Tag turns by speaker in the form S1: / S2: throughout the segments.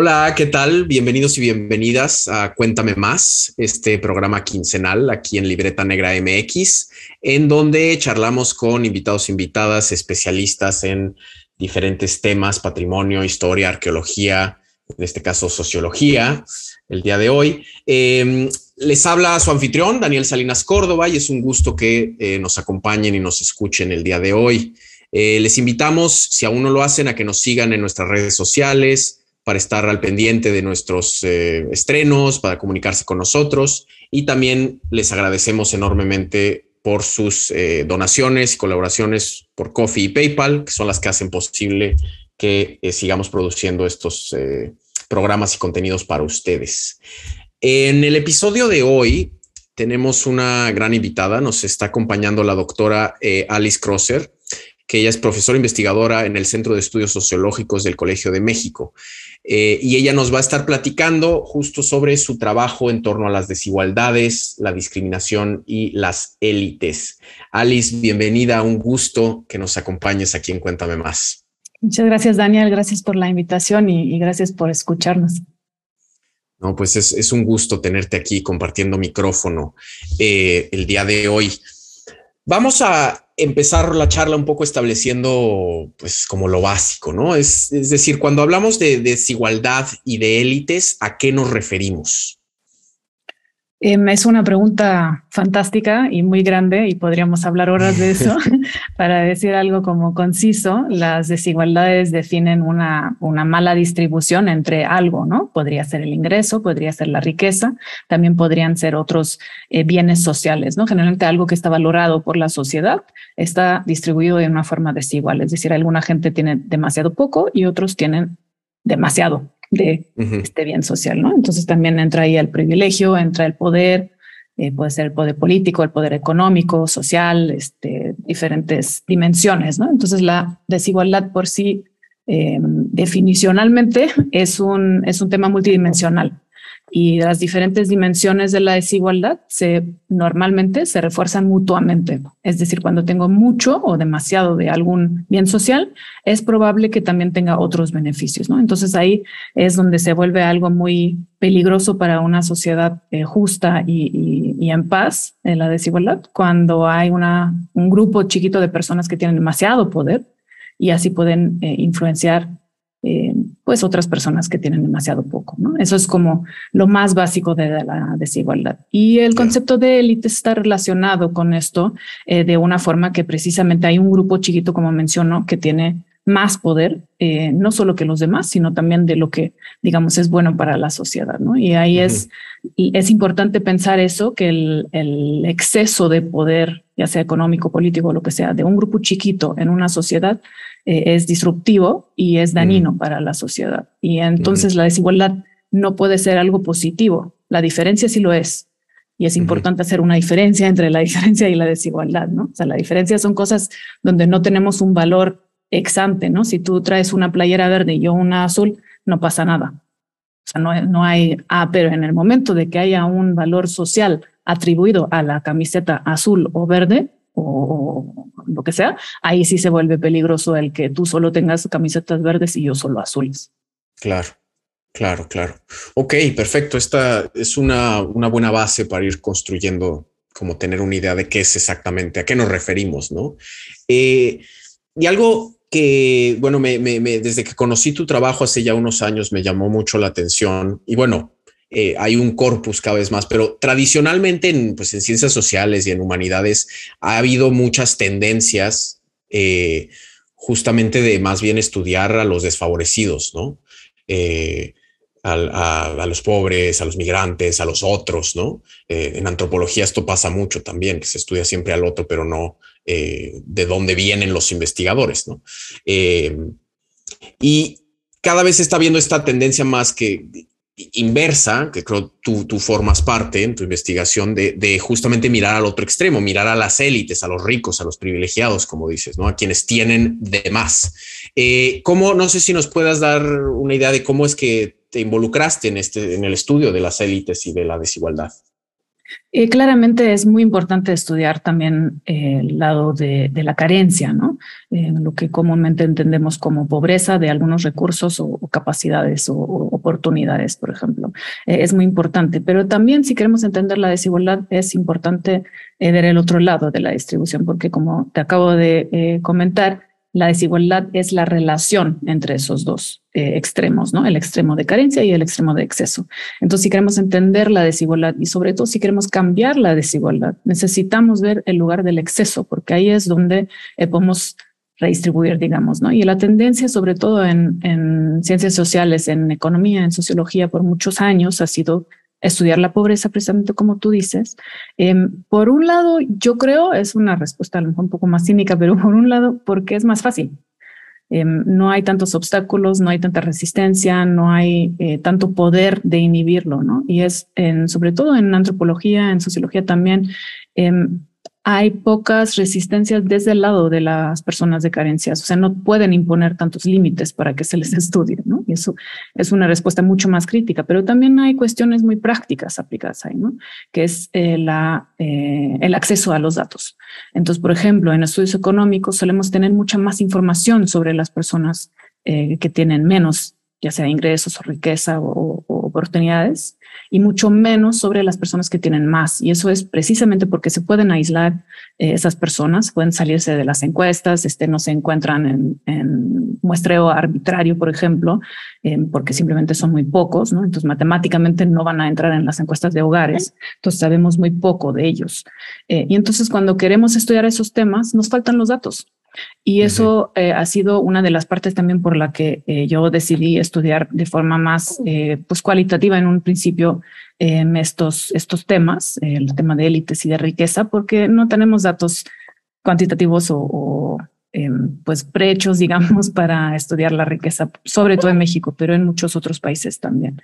S1: Hola, ¿qué tal? Bienvenidos y bienvenidas a Cuéntame Más, este programa quincenal aquí en Libreta Negra MX, en donde charlamos con invitados, invitadas, especialistas en diferentes temas, patrimonio, historia, arqueología, en este caso sociología, el día de hoy. Em, les habla su anfitrión, Daniel Salinas Córdoba, y es un gusto que eh, nos acompañen y nos escuchen el día de hoy. Eh, les invitamos, si aún no lo hacen, a que nos sigan en nuestras redes sociales, para estar al pendiente de nuestros eh, estrenos, para comunicarse con nosotros y también les agradecemos enormemente por sus eh, donaciones y colaboraciones por Coffee y PayPal, que son las que hacen posible que eh, sigamos produciendo estos programas y contenidos para ustedes. En el episodio de hoy tenemos una gran invitada, nos está acompañando la doctora Alice Crosser, que ella es profesora investigadora en el Centro de Estudios Sociológicos del Colegio de México. Eh, y ella nos va a estar platicando justo sobre su trabajo en torno a las desigualdades, la discriminación y las élites. Alice, bienvenida, un gusto que nos acompañes aquí en Cuéntame Más.
S2: Muchas gracias, Daniel, gracias por la invitación y, gracias por escucharnos.
S1: No, pues es, un gusto tenerte aquí compartiendo micrófono eh, el día de hoy. Vamos a empezar la charla un poco estableciendo, pues, como lo básico, ¿no? Es, es decir, cuando hablamos de desigualdad y de élites, ¿a qué nos referimos?
S2: Em, es una pregunta fantástica y muy grande y podríamos hablar horas de eso. Para decir algo como conciso, las desigualdades definen una, una mala distribución entre algo, ¿no? Podría ser el ingreso, podría ser la riqueza, también podrían ser otros eh, bienes sociales, ¿no? Generalmente algo que está valorado por la sociedad está distribuido de una forma desigual, es decir, alguna gente tiene demasiado poco y otros tienen demasiado de este bien social, ¿no? Entonces también entra ahí el privilegio, entra el poder, eh, puede ser el poder político, el poder económico, social, este, diferentes dimensiones, ¿no? Entonces la desigualdad por sí eh, definicionalmente es un, es un tema multidimensional y las diferentes dimensiones de la desigualdad se normalmente se refuerzan mutuamente. Es decir, cuando tengo mucho o demasiado de algún bien social, es probable que también tenga otros beneficios, ¿no? Entonces ahí es donde se vuelve algo muy peligroso para una sociedad eh, justa y, y, en paz en la desigualdad, cuando hay una, un grupo chiquito de personas que tienen demasiado poder y así pueden eh, influenciar eh, pues otras personas que tienen demasiado poco. ¿no? Eso es como lo más básico de la desigualdad. Y el concepto de élite está relacionado con esto eh, de una forma que precisamente hay un grupo chiquito, como mencionó, que tiene más poder, eh, no solo que los demás, sino también de lo que, digamos, es bueno para la sociedad, ¿no? Y ahí es, es importante pensar eso, que el, el, exceso de poder, ya sea económico, político, lo que sea, de un grupo chiquito en una sociedad, eh, es disruptivo y es dañino para la sociedad. Y entonces la desigualdad no puede ser algo positivo. La diferencia sí lo es. Y es importante hacer una diferencia entre la diferencia y la desigualdad, ¿no? O sea, la diferencia son cosas donde no tenemos un valor exante, ¿no? Si tú traes una playera verde y yo una azul, no pasa nada. O sea, no, no hay, ah, pero en el momento de que haya un valor social atribuido a la camiseta azul o verde, o lo que sea, ahí sí se vuelve peligroso el que tú solo tengas camisetas verdes y yo solo azules.
S1: Claro, claro, claro. Ok, perfecto. Esta es una, una buena base para ir construyendo, como tener una idea de qué es exactamente, a qué nos referimos, ¿no? Eh, y algo que, bueno, me, me, desde que conocí tu trabajo hace ya unos años me llamó mucho la atención y bueno, eh, hay un corpus cada vez más, pero tradicionalmente en, pues, en ciencias sociales y en humanidades ha habido muchas tendencias eh, justamente de más bien estudiar a los desfavorecidos, ¿no? Eh, a, los pobres, a los migrantes, a los otros, ¿no? en antropología esto pasa mucho también, que se estudia siempre al otro, pero no de dónde vienen los investigadores, ¿no? y cada vez está viendo esta tendencia más que inversa, que creo tú, tú formas parte en tu investigación de, justamente mirar al otro extremo, mirar a las élites, a los ricos, a los privilegiados, como dices, ¿no? A quienes tienen de más. Eh, ¿Cómo, no sé si nos puedas dar una idea de cómo es que te involucraste en, este, en el estudio de las élites y de la desigualdad?
S2: Eh, claramente es muy importante estudiar también eh, el lado de, la carencia, ¿no? Eh, lo que comúnmente entendemos como pobreza de algunos recursos o, capacidades o, oportunidades, por ejemplo. Eh, es muy importante, pero también si queremos entender la desigualdad, es importante eh, ver el otro lado de la distribución, porque como te acabo de eh, comentar, la desigualdad es la relación entre esos dos extremos, ¿no? El extremo de carencia y el extremo de exceso. Entonces, si queremos entender la desigualdad y sobre todo si queremos cambiar la desigualdad, necesitamos ver el lugar del exceso, porque ahí es donde podemos redistribuir, digamos, ¿no? Y la tendencia, sobre todo en, en, ciencias sociales, en economía, en sociología, por muchos años ha sido estudiar la pobreza, precisamente como tú dices. Em, por un lado, yo creo, es una respuesta un poco más cínica, pero por un lado, porque es más fácil. Em, no hay tantos obstáculos, no hay tanta resistencia, no hay eh, tanto poder de inhibirlo, ¿no? Y es, sobre todo en antropología, en sociología también, em, hay pocas resistencias desde el lado de las personas de carencias, o sea, no pueden imponer tantos límites para que se les estudie, ¿no? Y eso es una respuesta mucho más crítica, pero también hay cuestiones muy prácticas aplicadas ahí, ¿no? Que es eh, eh, el acceso a los datos. Entonces, por ejemplo, en estudios económicos solemos tener mucha más información sobre las personas eh, que tienen menos ya sea ingresos o riqueza o, oportunidades, y mucho menos sobre las personas que tienen más. Y eso es precisamente porque se pueden aislar eh, esas personas, pueden salirse de las encuestas, este, no se encuentran en, muestreo arbitrario, por ejemplo, eh, porque simplemente son muy pocos. Entonces, matemáticamente no van a entrar en las encuestas de hogares, entonces sabemos muy poco de ellos. Eh, y entonces, cuando queremos estudiar esos temas, nos faltan los datos. Y eso eh, ha sido una de las partes también por la que eh, yo decidí estudiar de forma más eh, pues cualitativa en un principio estos, estos temas, el tema de élites y de riqueza, porque no tenemos datos cuantitativos o, o em, pues prehechos, digamos, para estudiar la riqueza, sobre todo en México, pero en muchos otros países también.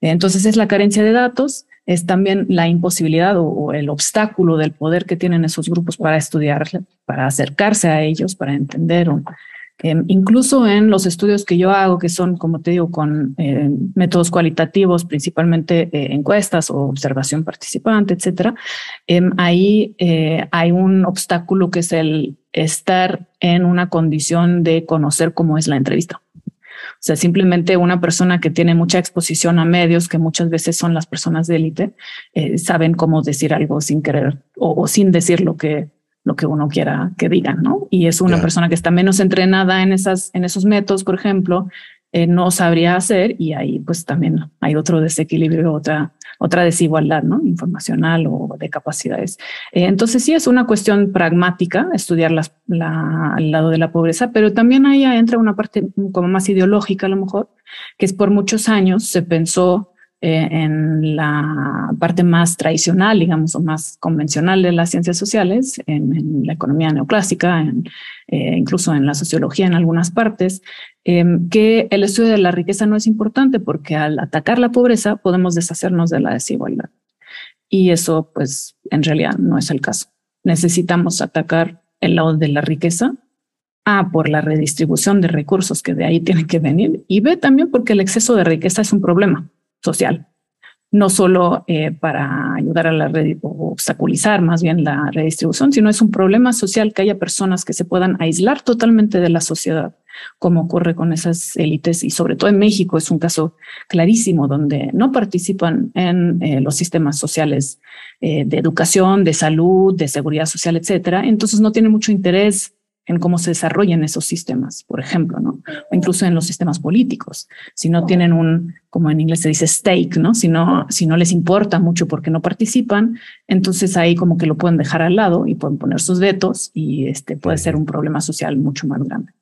S2: Entonces es la carencia de datos, es también la imposibilidad o, el obstáculo del poder que tienen esos grupos para estudiar, para acercarse a ellos, para entender. Em, incluso en los estudios que yo hago, que son, como te digo, con eh, métodos cualitativos, principalmente eh, encuestas o observación participante, etcétera, em, ahí eh, hay un obstáculo que es el estar en una condición de conocer cómo es la entrevista. O sea, simplemente una persona que tiene mucha exposición a medios, que muchas veces son las personas de élite, eh, saben cómo decir algo sin querer o, sin decir lo que, lo que uno quiera que digan, ¿no? Y es una persona que está menos entrenada en, esas, en esos métodos, por ejemplo, eh, no sabría hacer y ahí pues también hay otro desequilibrio, otra, otra desigualdad ¿no? informacional o de capacidades. Eh, entonces sí es una cuestión pragmática estudiar las, la, el lado de la pobreza, pero también ahí entra una parte como más ideológica a lo mejor, que es por muchos años se pensó eh, en la parte más tradicional, digamos, o más convencional de las ciencias sociales, en, la economía neoclásica, en, eh, incluso en la sociología en algunas partes, em, que el estudio de la riqueza no es importante porque al atacar la pobreza podemos deshacernos de la desigualdad. Y eso, pues, en realidad no es el caso. Necesitamos atacar el lado de la riqueza A, por la redistribución de recursos que de ahí tienen que venir, y B, también porque el exceso de riqueza es un problema social, no solo eh, para ayudar a la red o obstaculizar más bien la redistribución, sino es un problema social que haya personas que se puedan aislar totalmente de la sociedad, como ocurre con esas élites y sobre todo en México es un caso clarísimo donde no participan en eh, los sistemas sociales eh, de educación, de salud, de seguridad social, etcétera. Entonces no tienen mucho interés en cómo se desarrollan esos sistemas, por ejemplo, ¿no? O incluso en los sistemas políticos. Si no tienen un, como en inglés se dice stake, ¿no? Si no, si no les importa mucho porque no participan, entonces ahí como que lo pueden dejar al lado y pueden poner sus vetos y este puede ser un problema social mucho más grande.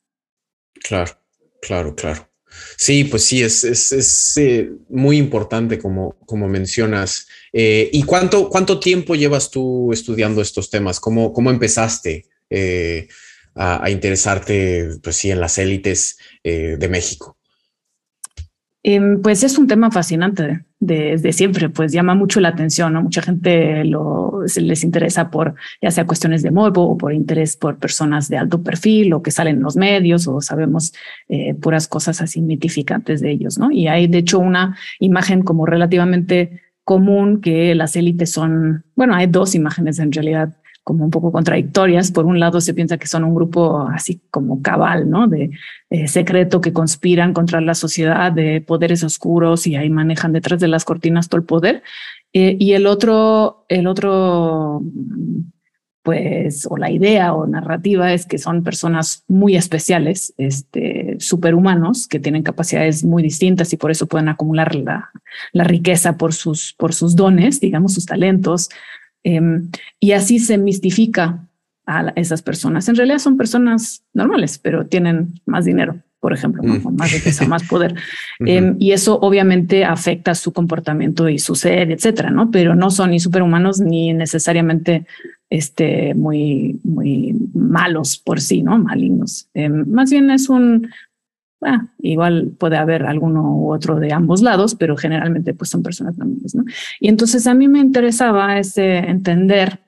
S1: Claro, claro, claro. Sí, pues sí, es, es, es eh, muy importante como, como mencionas. Eh, ¿Y cuánto, cuánto tiempo llevas tú estudiando estos temas? ¿Cómo, cómo empezaste? Eh, a, interesarte, pues sí, en las élites eh, de México?
S2: Em, pues es un tema fascinante desde siempre, pues llama mucho la atención, ¿no? Mucha gente lo, les interesa por, ya sea cuestiones de morbo o por interés por personas de alto perfil o que salen en los medios o sabemos eh, puras cosas así mitificantes de ellos, ¿no? Y hay de hecho una imagen como relativamente común que las élites son, bueno, hay dos imágenes en realidad como un poco contradictorias. Por un lado, se piensa que son un grupo así como cabal, ¿no? De eh, secreto que conspiran contra la sociedad, de poderes oscuros y ahí manejan detrás de las cortinas todo el poder. Eh, y el otro, el otro, pues, o la idea o narrativa es que son personas muy especiales, este, superhumanos, que tienen capacidades muy distintas y por eso pueden acumular la, la riqueza por sus, por sus dones, digamos, sus talentos, Em, y así se mistifica a esas personas. En realidad son personas normales, pero tienen más dinero, por ejemplo, mm. más riqueza, más poder. Em, y eso obviamente afecta su comportamiento y su sed, etcétera, ¿no? Pero no son ni superhumanos ni necesariamente este, muy, muy malos por sí, ¿no? Malignos. Em, más bien es un, Ah, igual puede haber alguno u otro de ambos lados, pero generalmente pues son personas normales, ¿no? Y entonces a mí me interesaba ese entender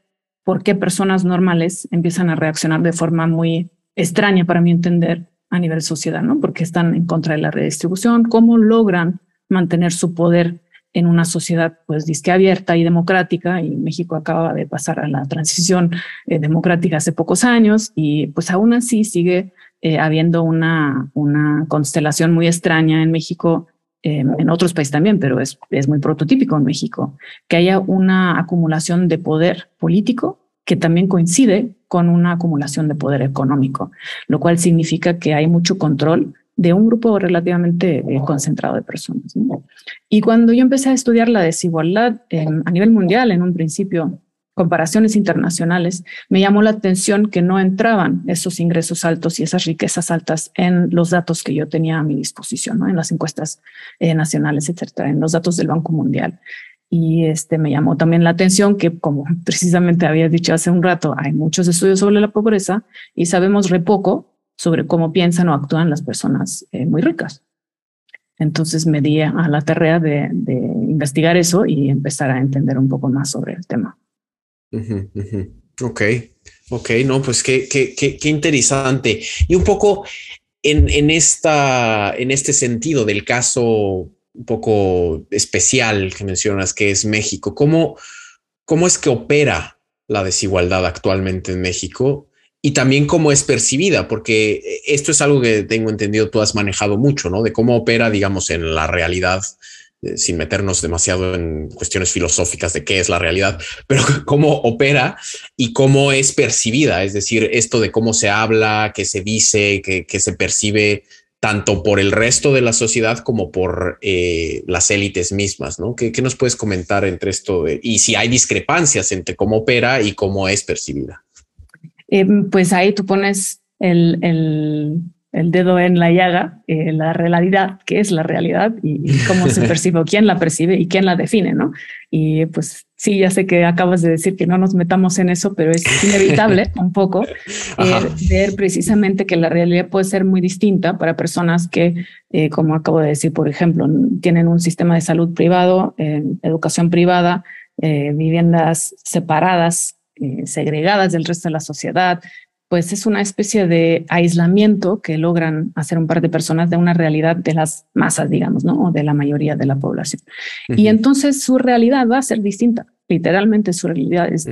S2: por qué personas normales empiezan a reaccionar de forma muy extraña para mí entender a nivel sociedad, ¿no? Porque están en contra de la redistribución, cómo logran mantener su poder en una sociedad pues disque abierta y democrática y México acaba de pasar a la transición eh, democrática hace pocos años y pues aún así sigue eh, habiendo una, una constelación muy extraña en México, eh, en otros países también, pero es, es muy prototípico en México, que haya una acumulación de poder político que también coincide con una acumulación de poder económico, lo cual significa que hay mucho control de un grupo relativamente eh, concentrado de personas. Y cuando yo empecé a estudiar la desigualdad a nivel mundial, en un principio, comparaciones internacionales, me llamó la atención que no entraban esos ingresos altos y esas riquezas altas en los datos que yo tenía a mi disposición, ¿no? en las encuestas eh, nacionales, etcétera, en los datos del Banco Mundial. Y este me llamó también la atención que, como precisamente había dicho hace un rato, hay muchos estudios sobre la pobreza y sabemos re poco sobre cómo piensan o actúan las personas eh, muy ricas. Entonces me di a la tarea de, de investigar eso y empezar a entender un poco más sobre el tema.
S1: Ok, ok, no, pues qué, qué, qué, interesante. Y un poco en, en, esta, en este sentido del caso un poco especial que mencionas, que es México, ¿cómo, cómo es que opera la desigualdad actualmente en México? Y también cómo es percibida, porque esto es algo que tengo entendido tú has manejado mucho, ¿no? De cómo opera, digamos, en la realidad eh, sin meternos demasiado en cuestiones filosóficas de qué es la realidad, pero cómo opera y cómo es percibida, es decir, esto de cómo se habla, qué se dice, qué, se percibe tanto por el resto de la sociedad como por eh, las élites mismas, ¿no? ¿Qué, nos puedes comentar entre esto y si hay discrepancias entre cómo opera y cómo es percibida?
S2: Eh, pues ahí tú pones el, el dedo en la llaga, eh, la realidad, qué es la realidad y, cómo se percibe o quién la percibe y quién la define, ¿no? Y pues sí, ya sé que acabas de decir que no nos metamos en eso, pero es inevitable un poco eh, ver precisamente que la realidad puede ser muy distinta para personas que, eh, como acabo de decir, por ejemplo, tienen un sistema de salud privado, educación privada, viviendas separadas, segregadas del resto de la sociedad, pues es una especie de aislamiento que logran hacer un par de personas de una realidad de las masas, digamos, ¿no? O de la mayoría de la población. Y entonces su realidad va a ser distinta. Literalmente su realidad es,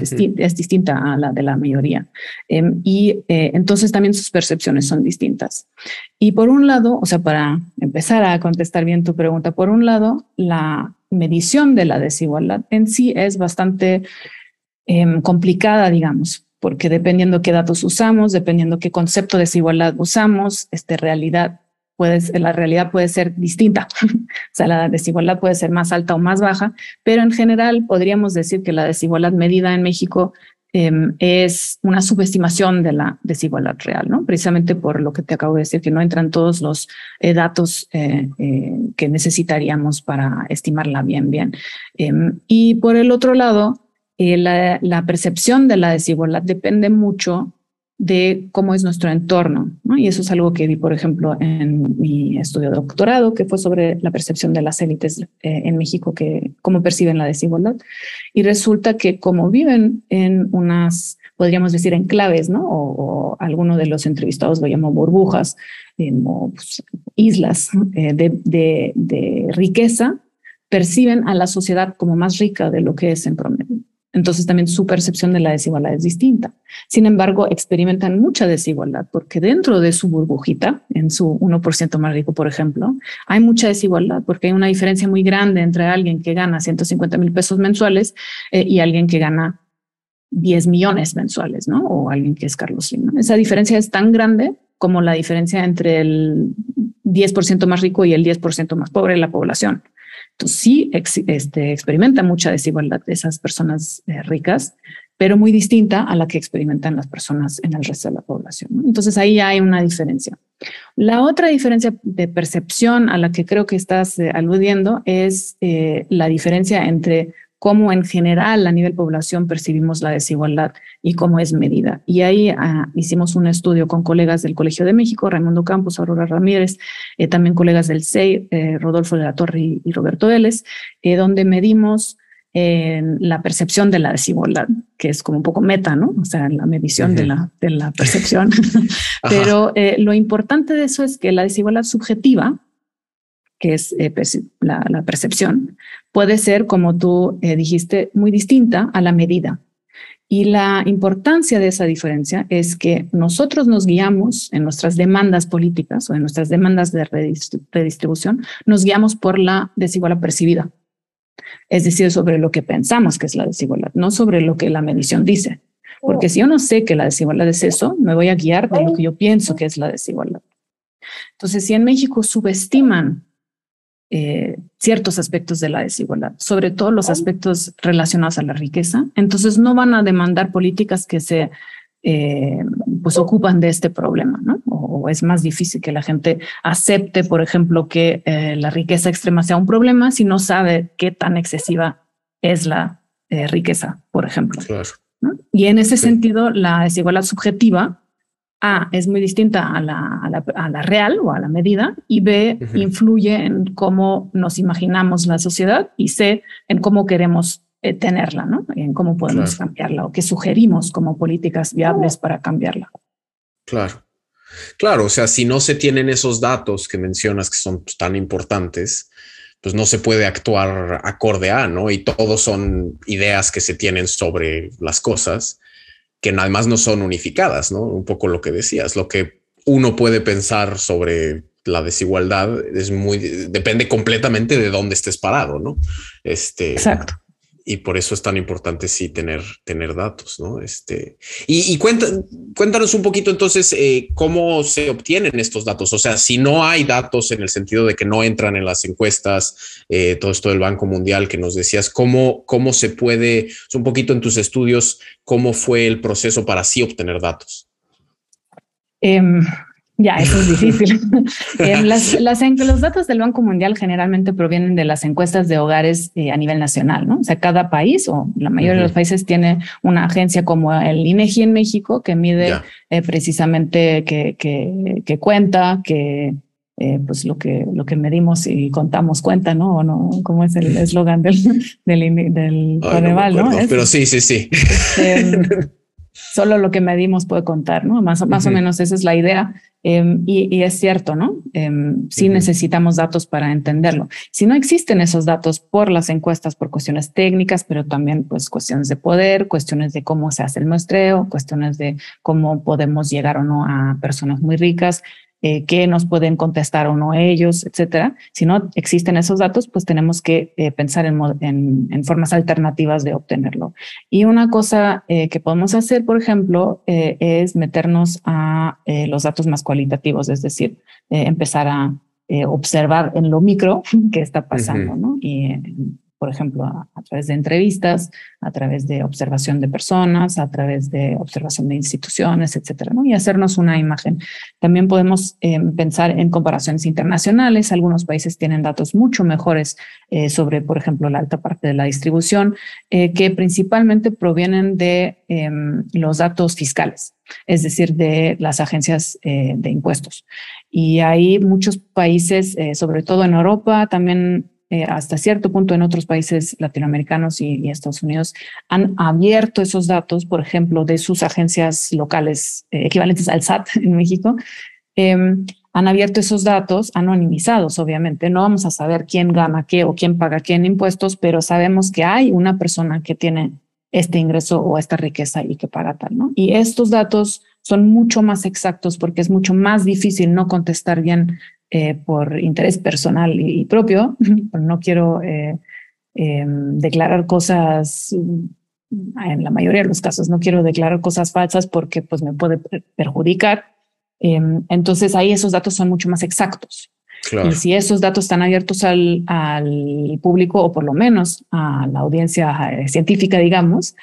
S2: distinta a la de la mayoría. Em, y eh, entonces también sus percepciones son distintas. Y por un lado, o sea, para empezar a contestar bien tu pregunta, por un lado, la medición de la desigualdad en sí es bastante em, complicada, digamos, porque dependiendo qué datos usamos, dependiendo qué concepto de desigualdad usamos, este realidad puede, la realidad puede ser distinta. o sea, la desigualdad puede ser más alta o más baja, pero en general podríamos decir que la desigualdad medida en México em, es una subestimación de la desigualdad real, ¿no? Precisamente por lo que te acabo de decir, que no entran todos los eh, datos eh, eh, que necesitaríamos para estimarla bien, bien. Em, y por el otro lado, eh, la, percepción de la desigualdad depende mucho de cómo es nuestro entorno. Y eso es algo que vi, por ejemplo, en mi estudio de doctorado, que fue sobre la percepción de las élites eh, en México, que cómo perciben la desigualdad. Y resulta que como viven en unas, podríamos decir, enclaves, ¿no? O, alguno de los entrevistados lo llamó burbujas, pues, islas eh, de, de riqueza, perciben a la sociedad como más rica de lo que es en promedio. Entonces también su percepción de la desigualdad es distinta. Sin embargo, experimentan mucha desigualdad porque dentro de su burbujita, en su 1% más rico, por ejemplo, hay mucha desigualdad porque hay una diferencia muy grande entre alguien que gana 150 mil pesos mensuales eh, y alguien que gana 10 millones mensuales, ¿no? O alguien que es Carlos Slim. Esa diferencia es tan grande como la diferencia entre el 10% más rico y el 10% más pobre de la población. Entonces sí este, experimenta mucha desigualdad de esas personas eh, ricas, pero muy distinta a la que experimentan las personas en el resto de la población. Entonces ahí hay una diferencia. La otra diferencia de percepción a la que creo que estás eh, aludiendo es eh, la diferencia entre cómo en general a nivel población percibimos la desigualdad y cómo es medida. Y ahí ah, hicimos un estudio con colegas del Colegio de México, Raimundo Campos, Aurora Ramírez, eh, también colegas del CEI, eh, Rodolfo de la Torre y, Roberto Vélez, eh, donde medimos la percepción de la desigualdad, que es como un poco meta, ¿no? O sea, la medición de, la, de la percepción. Pero lo importante de eso es que la desigualdad subjetiva, que es eh, la, percepción, puede ser, como tú eh, dijiste, muy distinta a la medida. Y la importancia de esa diferencia es que nosotros nos guiamos en nuestras demandas políticas o en nuestras demandas de redistribución, nos guiamos por la desigualdad percibida. Es decir, sobre lo que pensamos que es la desigualdad, no sobre lo que la medición dice. Porque si yo no sé que la desigualdad es eso, me voy a guiar de lo que yo pienso que es la desigualdad. Entonces, si en México subestiman eh, ciertos aspectos de la desigualdad, sobre todo los aspectos relacionados a la riqueza. Entonces no van a demandar políticas que se eh, pues ocupan de este problema, ¿no? O, es más difícil que la gente acepte, por ejemplo, que eh, la riqueza extrema sea un problema si no sabe qué tan excesiva es la riqueza, por ejemplo. Y en ese sentido, la desigualdad subjetiva a es muy distinta a la, a la, real o a la medida y B influye en cómo nos imaginamos la sociedad y C en cómo queremos eh, tenerla, ¿no? En cómo podemos cambiarla o qué sugerimos como políticas viables para cambiarla.
S1: Claro. Claro, o sea, si no se tienen esos datos que mencionas que son pues, tan importantes, pues no se puede actuar acorde a, ¿no? Y todos son ideas que se tienen sobre las cosas que además no son unificadas, ¿no? Un poco lo que decías, lo que uno puede pensar sobre la desigualdad es muy, depende completamente de dónde estés parado, ¿no? Este,
S2: Exacto
S1: y por eso es tan importante sí tener, tener datos, ¿no? Este, y, cuéntanos un poquito entonces eh, cómo se obtienen estos datos. O sea, si no hay datos en el sentido de que no entran en las encuestas, eh, todo esto del Banco Mundial que nos decías, ¿cómo, cómo se puede, un poquito en tus estudios, cómo fue el proceso para sí obtener datos?
S2: Em, ya, eso es difícil. Eh, las, los datos del Banco Mundial generalmente provienen de las encuestas de hogares eh, a nivel nacional, ¿no? O sea, cada país o la mayoría de los países tiene una agencia como el INEGI en México que mide eh, precisamente que, que, cuenta, que pues lo que lo que medimos y contamos cuenta, ¿no? O no, ¿cómo es el eslogan del del, del
S1: no, Pero sí, sí, sí.
S2: Este, solo lo que medimos puede contar, ¿no? Más, más o menos esa es la idea. Em, y, es cierto, ¿no? Em, sí necesitamos datos para entenderlo. Si no existen esos datos por las encuestas, por cuestiones técnicas, pero también pues cuestiones de poder, cuestiones de cómo se hace el muestreo, cuestiones de cómo podemos llegar o no a personas muy ricas, eh, qué nos pueden contestar o no ellos, etcétera. Si no existen esos datos, pues tenemos que eh, pensar en, formas alternativas de obtenerlo. Y una cosa eh, que podemos hacer, por ejemplo, es meternos a los datos más cualitativos, es decir, empezar a observar en lo micro qué está pasando, ¿no? Y por ejemplo, a, través de entrevistas, a través de observación de personas, a través de observación de instituciones, etcétera, y hacernos una imagen. También podemos em, pensar en comparaciones internacionales. Algunos países tienen datos mucho mejores eh, sobre, por ejemplo, la alta parte de la distribución, eh, que principalmente provienen de em, los datos fiscales, es decir, de las agencias eh, de impuestos. Y hay muchos países, sobre todo en Europa, también eh, hasta cierto punto en otros países latinoamericanos y, Estados Unidos han abierto esos datos, por ejemplo, de sus agencias locales eh, equivalentes al SAT en México. Em, han abierto esos datos anonimizados, obviamente. No vamos a saber quién gana qué o quién paga qué en impuestos, pero sabemos que hay una persona que tiene este ingreso o esta riqueza y que paga tal, ¿no? Y estos datos son mucho más exactos porque es mucho más difícil no contestar bien eh, por interés personal y, propio. no quiero eh, em, declarar cosas, en la mayoría de los casos, no quiero declarar cosas falsas porque pues me puede perjudicar. Em, entonces ahí esos datos son mucho más exactos. Y si esos datos están abiertos al, al, público o por lo menos a la audiencia eh, científica, digamos,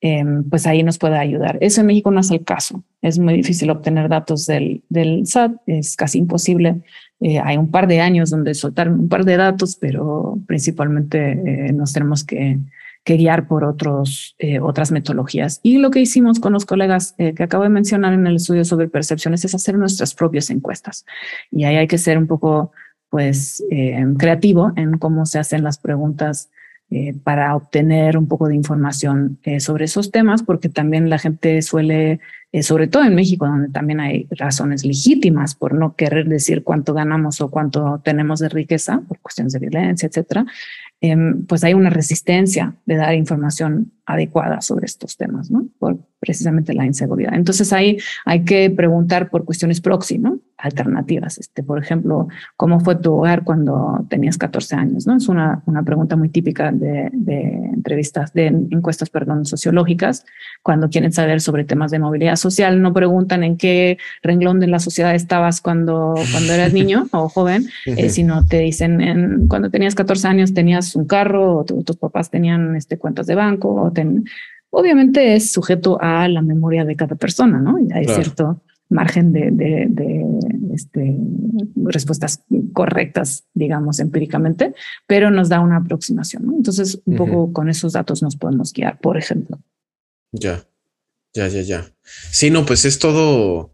S2: em, pues ahí nos puede ayudar. Eso en México no es el caso. Es muy difícil obtener datos del, del SAT, es casi imposible. Eh, hay un par de años donde soltaron un par de datos, pero principalmente eh, nos tenemos que guiar por otros, eh, otras metodologías. Y lo que hicimos con los colegas que acabo de mencionar en el estudio sobre percepciones es hacer nuestras propias encuestas. Y ahí hay que ser un poco pues creativo en cómo se hacen las preguntas para obtener un poco de información sobre esos temas, porque también la gente suele, sobre todo en México, donde también hay razones legítimas por no querer decir cuánto ganamos o cuánto tenemos de riqueza por cuestiones de violencia, etcétera, Em, pues hay una resistencia de dar información adecuada sobre estos temas, ¿no? Por precisamente la inseguridad. Entonces ahí hay que preguntar por cuestiones proxy, ¿no? Alternativas. Este, por ejemplo, ¿cómo fue tu hogar cuando tenías 14 años? ¿no? Es una, una pregunta muy típica de, de entrevistas, de encuestas, perdón, sociológicas. Cuando quieren saber sobre temas de movilidad social, no preguntan en qué renglón de la sociedad estabas cuando, cuando eras niño o joven, eh, sino te dicen, en, cuando tenías 14 años tenías un carro, o tus papás tenían este, cuentas de banco, o obviamente es sujeto a la memoria de cada persona, ¿no? Y hay cierto margen de, de, este, respuestas correctas, digamos, empíricamente, pero nos da una aproximación, ¿no? Entonces, un poco con esos datos nos podemos guiar, por ejemplo.
S1: Ya, ya, ya, ya. Sí, no, pues es todo,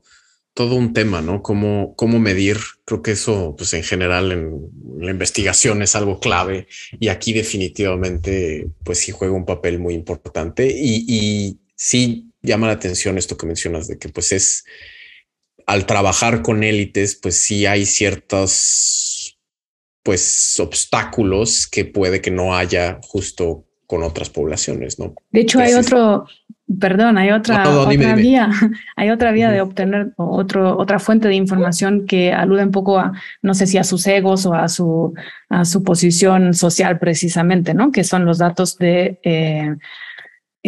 S1: todo un tema, ¿no? Cómo, cómo medir. Creo que eso, pues en general en la investigación es algo clave y aquí definitivamente, pues sí juega un papel muy importante y, y sí llama la atención esto que mencionas de que pues es al trabajar con élites, pues sí hay ciertos pues obstáculos que puede que no haya justo con otras poblaciones, ¿no?
S2: De hecho, hay otro, Perdón, hay otra, vía, hay otra vía de obtener otro, otra fuente de información que alude un poco a, no sé si a sus egos o a su, a su posición social precisamente, ¿no? Que son los datos de eh,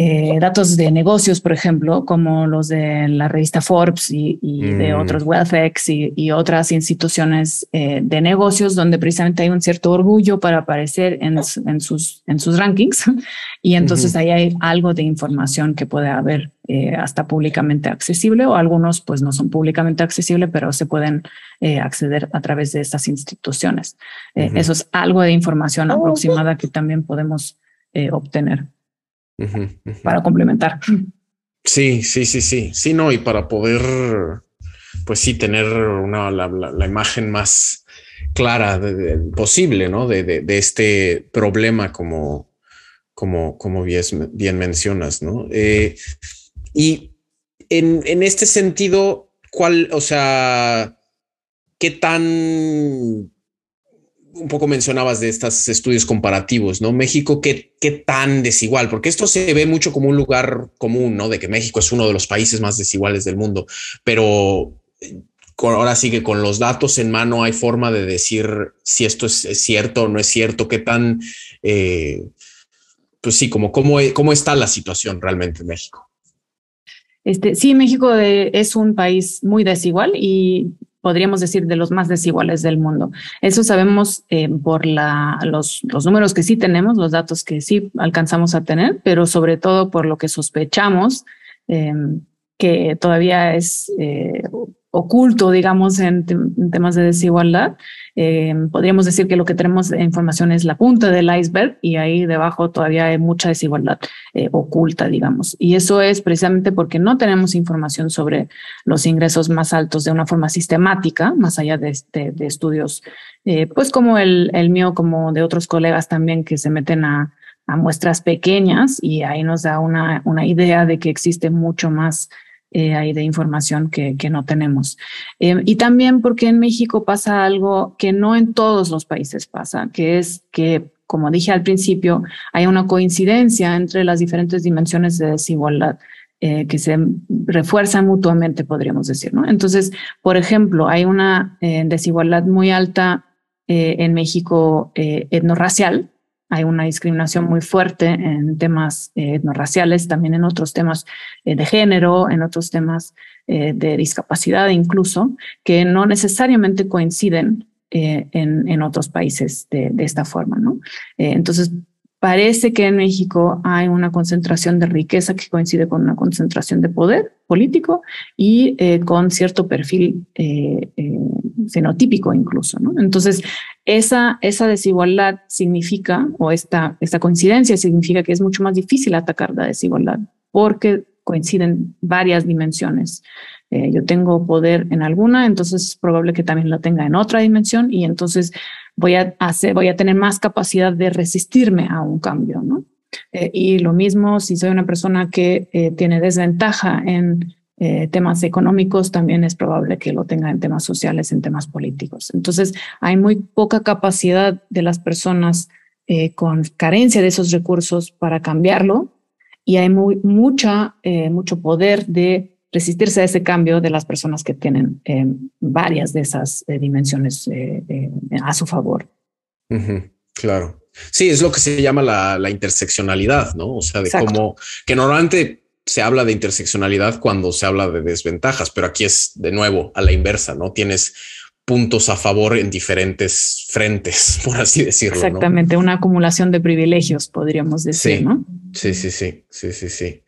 S2: eh, datos de negocios, por ejemplo, como los de la revista Forbes y, de mm. otros WealthX y, y otras instituciones eh, de negocios, donde precisamente hay un cierto orgullo para aparecer en, en sus, en sus rankings. Y entonces ahí hay algo de información que puede haber eh, hasta públicamente accesible o algunos pues no son públicamente accesibles, pero se pueden acceder a través de estas instituciones. Eso es algo de información aproximada que también podemos obtener para complementar.
S1: Sí, sí, sí, sí, sí, no, y para poder, pues sí, tener una, la, imagen más clara posible, ¿no? De, de, este problema como, como, como bien, bien mencionas, ¿no? Eh, y en, en este sentido, ¿cuál, o sea, qué tan un poco mencionabas de estos estudios comparativos, ¿no? México, ¿qué, ¿qué tan desigual? Porque esto se ve mucho como un lugar común, ¿no? De que México es uno de los países más desiguales del mundo, pero eh, ahora sí que con los datos en mano hay forma de decir si esto es, cierto o no es cierto, qué tan, eh, pues sí, como cómo, cómo está la situación realmente en México.
S2: Este, sí, México eh, es un país muy desigual y podríamos decir, de los más desiguales del mundo. Eso sabemos eh, por la, los, los, números que sí tenemos, los datos que sí alcanzamos a tener, pero sobre todo por lo que sospechamos eh, que todavía es eh, oculto, digamos, en, temas de desigualdad. Eh, podríamos decir que lo que tenemos de información es la punta del iceberg y ahí debajo todavía hay mucha desigualdad eh, oculta, digamos. Y eso es precisamente porque no tenemos información sobre los ingresos más altos de una forma sistemática, más allá de, este, de estudios, eh, pues como el, el mío, como de otros colegas también que se meten a, a muestras pequeñas y ahí nos da una, una idea de que existe mucho más eh, de información que, que no tenemos. Eh, y también porque en México pasa algo que no en todos los países pasa, que es que como dije al principio, hay una coincidencia entre las diferentes dimensiones de desigualdad. Eh, que se refuerzan mutuamente, podríamos decir, ¿no? Entonces, por ejemplo, hay una eh, desigualdad muy alta en México etnorracial, hay una discriminación muy fuerte en temas etnorraciales, también en otros temas de género, en otros temas de discapacidad incluso, que no necesariamente coinciden en, otros países de, de esta forma, ¿no? entonces, Parece que en México hay una concentración de riqueza que coincide con una concentración de poder político y eh, con cierto perfil eh, eh, fenotípico incluso. ¿no? Entonces, esa, esa desigualdad significa, o esta, esta coincidencia significa que es mucho más difícil atacar la desigualdad porque coinciden varias dimensiones. yo tengo poder en alguna, entonces es probable que también la tenga en otra dimensión y entonces voy a, hacer, voy a tener más capacidad de resistirme a un cambio, ¿no? Eh, y lo mismo si soy una persona que eh, tiene desventaja en eh, temas económicos, también es probable que lo tenga en temas sociales, en temas políticos. Entonces, hay muy poca capacidad de las personas con carencia de esos recursos para cambiarlo y hay muy, mucha, mucho poder de resistirse a ese cambio de las personas que tienen eh, varias de esas eh, dimensiones eh, a su favor.
S1: claro. Sí, es lo que se llama la, interseccionalidad, ¿no? O sea, de cómo que normalmente se habla de interseccionalidad cuando se habla de desventajas, pero aquí es de nuevo a la inversa, ¿no? Tienes puntos a favor en diferentes frentes, por así decirlo.
S2: Exactamente, una acumulación de privilegios, podríamos decir, ¿no?
S1: Sí, sí, sí, sí, sí, sí.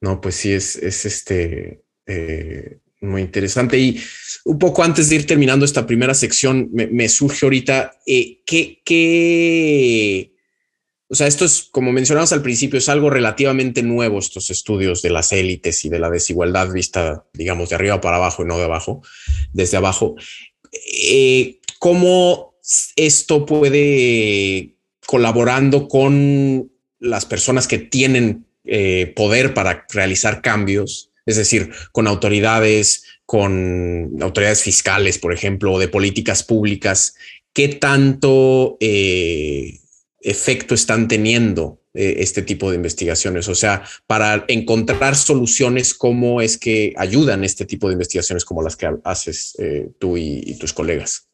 S1: No, pues sí, es, es este eh, muy interesante. Y un poco antes de ir terminando esta primera sección, me, surge ahorita eh, que, o sea, esto es, como mencionamos al principio, es algo relativamente nuevo, estos estudios de las élites y de la desigualdad vista, digamos, de arriba para abajo y no de abajo, desde abajo. Eh, ¿Cómo esto puede colaborando con las personas que tienen eh, poder para realizar cambios, es decir, con autoridades, con autoridades fiscales, por ejemplo, o de políticas públicas, ¿qué tanto eh, efecto están teniendo eh, este tipo de investigaciones? O sea, para encontrar soluciones, ¿cómo es que ayudan este tipo de investigaciones como las que haces tú y tus colegas?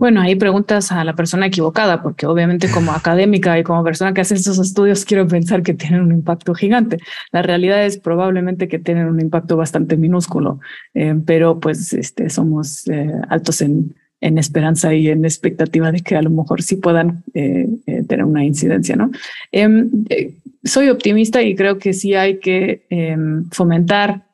S2: Bueno, ahí preguntas a la persona equivocada, porque obviamente como académica y como persona que hace estos estudios quiero pensar que tienen un impacto gigante. La realidad es probablemente que tienen un impacto bastante minúsculo, eh, pero pues este, somos eh, altos en, en esperanza y en expectativa de que a lo mejor sí puedan eh, tener una incidencia, ¿no? Em, soy optimista y creo que sí hay que em, fomentar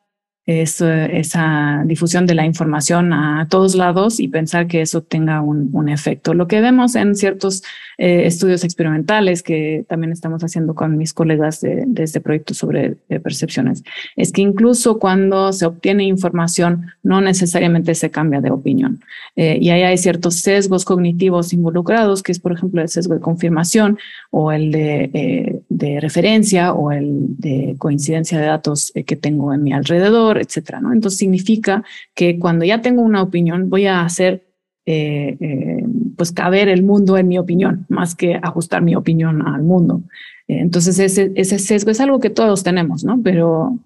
S2: es, esa difusión de la información a todos lados y pensar que eso tenga un, un efecto. Lo que vemos en ciertos eh, estudios experimentales que también estamos haciendo con mis colegas de, de este proyecto sobre percepciones es que incluso cuando se obtiene información no necesariamente se cambia de opinión. Eh, y ahí hay ciertos sesgos cognitivos involucrados, que es por ejemplo el sesgo de confirmación o el de, eh, de referencia o el de coincidencia de datos que tengo en mi alrededor etcétera, ¿no? Entonces significa que cuando ya tengo una opinión, voy a hacer, eh, eh, pues caber el mundo en mi opinión, más que ajustar mi opinión al mundo. Eh, entonces ese, sesgo es algo que todos tenemos, ¿no? Pero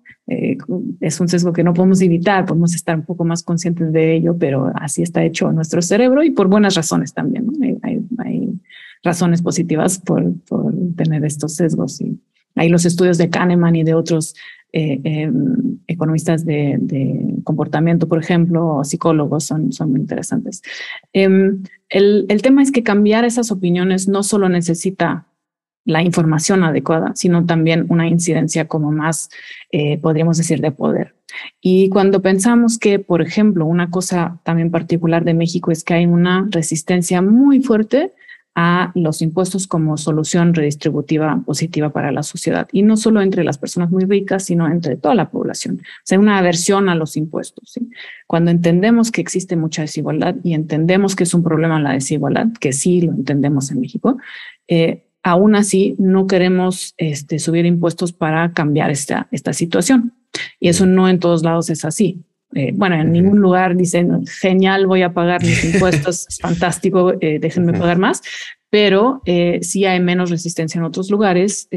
S2: es un sesgo que no podemos evitar, podemos estar un poco más conscientes de ello, pero así está hecho nuestro cerebro y por buenas razones también, ¿no? Hay, hay razones positivas por, por tener estos sesgos y hay los estudios de Kahneman y de otros eh, em, economistas de, comportamiento, por ejemplo, o psicólogos son, son muy interesantes. Em, el, el, tema es que cambiar esas opiniones no solo necesita la información adecuada, sino también una incidencia como más, eh, podríamos decir, de poder. Y cuando pensamos que, por ejemplo, una cosa también particular de México es que hay una resistencia muy fuerte a los impuestos como solución redistributiva positiva para la sociedad. Y no solo entre las personas muy ricas, sino entre toda la población. O sea, una aversión a los impuestos. Cuando entendemos que existe mucha desigualdad y entendemos que es un problema la desigualdad, que sí lo entendemos en México, eh, aún así no queremos este, subir impuestos para cambiar esta, esta situación. Y eso no en todos lados es así. Eh, bueno, en ningún lugar dicen, genial, voy a pagar mis impuestos, es fantástico, eh, déjenme pagar más, pero eh, sí hay menos resistencia en otros lugares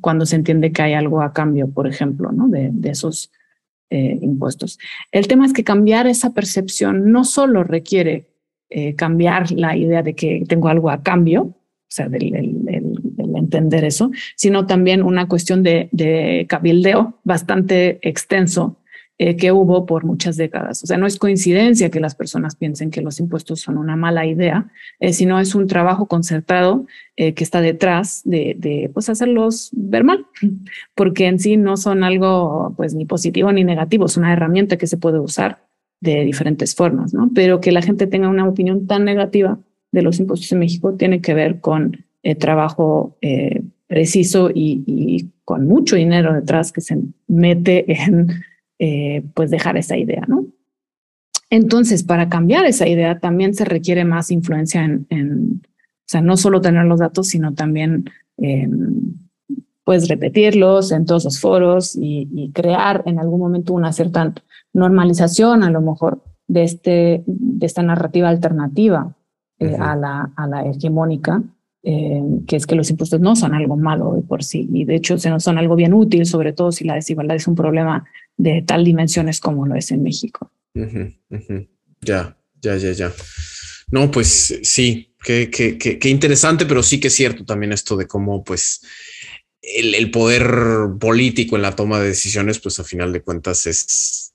S2: cuando se entiende que hay algo a cambio, por ejemplo, ¿no? de, de esos impuestos. El tema es que cambiar esa percepción no solo requiere cambiar la idea de que tengo algo a cambio, o sea, del, entender eso, sino también una cuestión de, de cabildeo bastante extenso eh, que hubo por muchas décadas. O sea, no es coincidencia que las personas piensen que los impuestos son una mala idea, eh, sino es un trabajo concertado eh, que está detrás de, de, pues, hacerlos ver mal, porque en sí no son algo pues ni positivo ni negativo, es una herramienta que se puede usar de diferentes formas, ¿no? Pero que la gente tenga una opinión tan negativa de los impuestos en México tiene que ver con el trabajo preciso y con mucho dinero detrás que se mete en eh, pues dejar esa idea, ¿no? Entonces, para cambiar esa idea también se requiere más influencia en, o sea, no solo tener los datos, sino también, pues, repetirlos en todos los foros y, crear en algún momento una cierta normalización, a lo mejor, de, este, de esta narrativa alternativa eh, a, la, a la hegemónica, eh, que es que los impuestos no son algo malo de por sí, y de hecho no son algo bien útil, sobre todo si la desigualdad es un problema de tal dimensiones como lo es en México.
S1: Ya, ya, ya, ya. No, pues sí, qué, qué, qué, interesante, pero sí que es cierto también esto de cómo pues el, el poder político en la toma de decisiones, pues a final de cuentas es,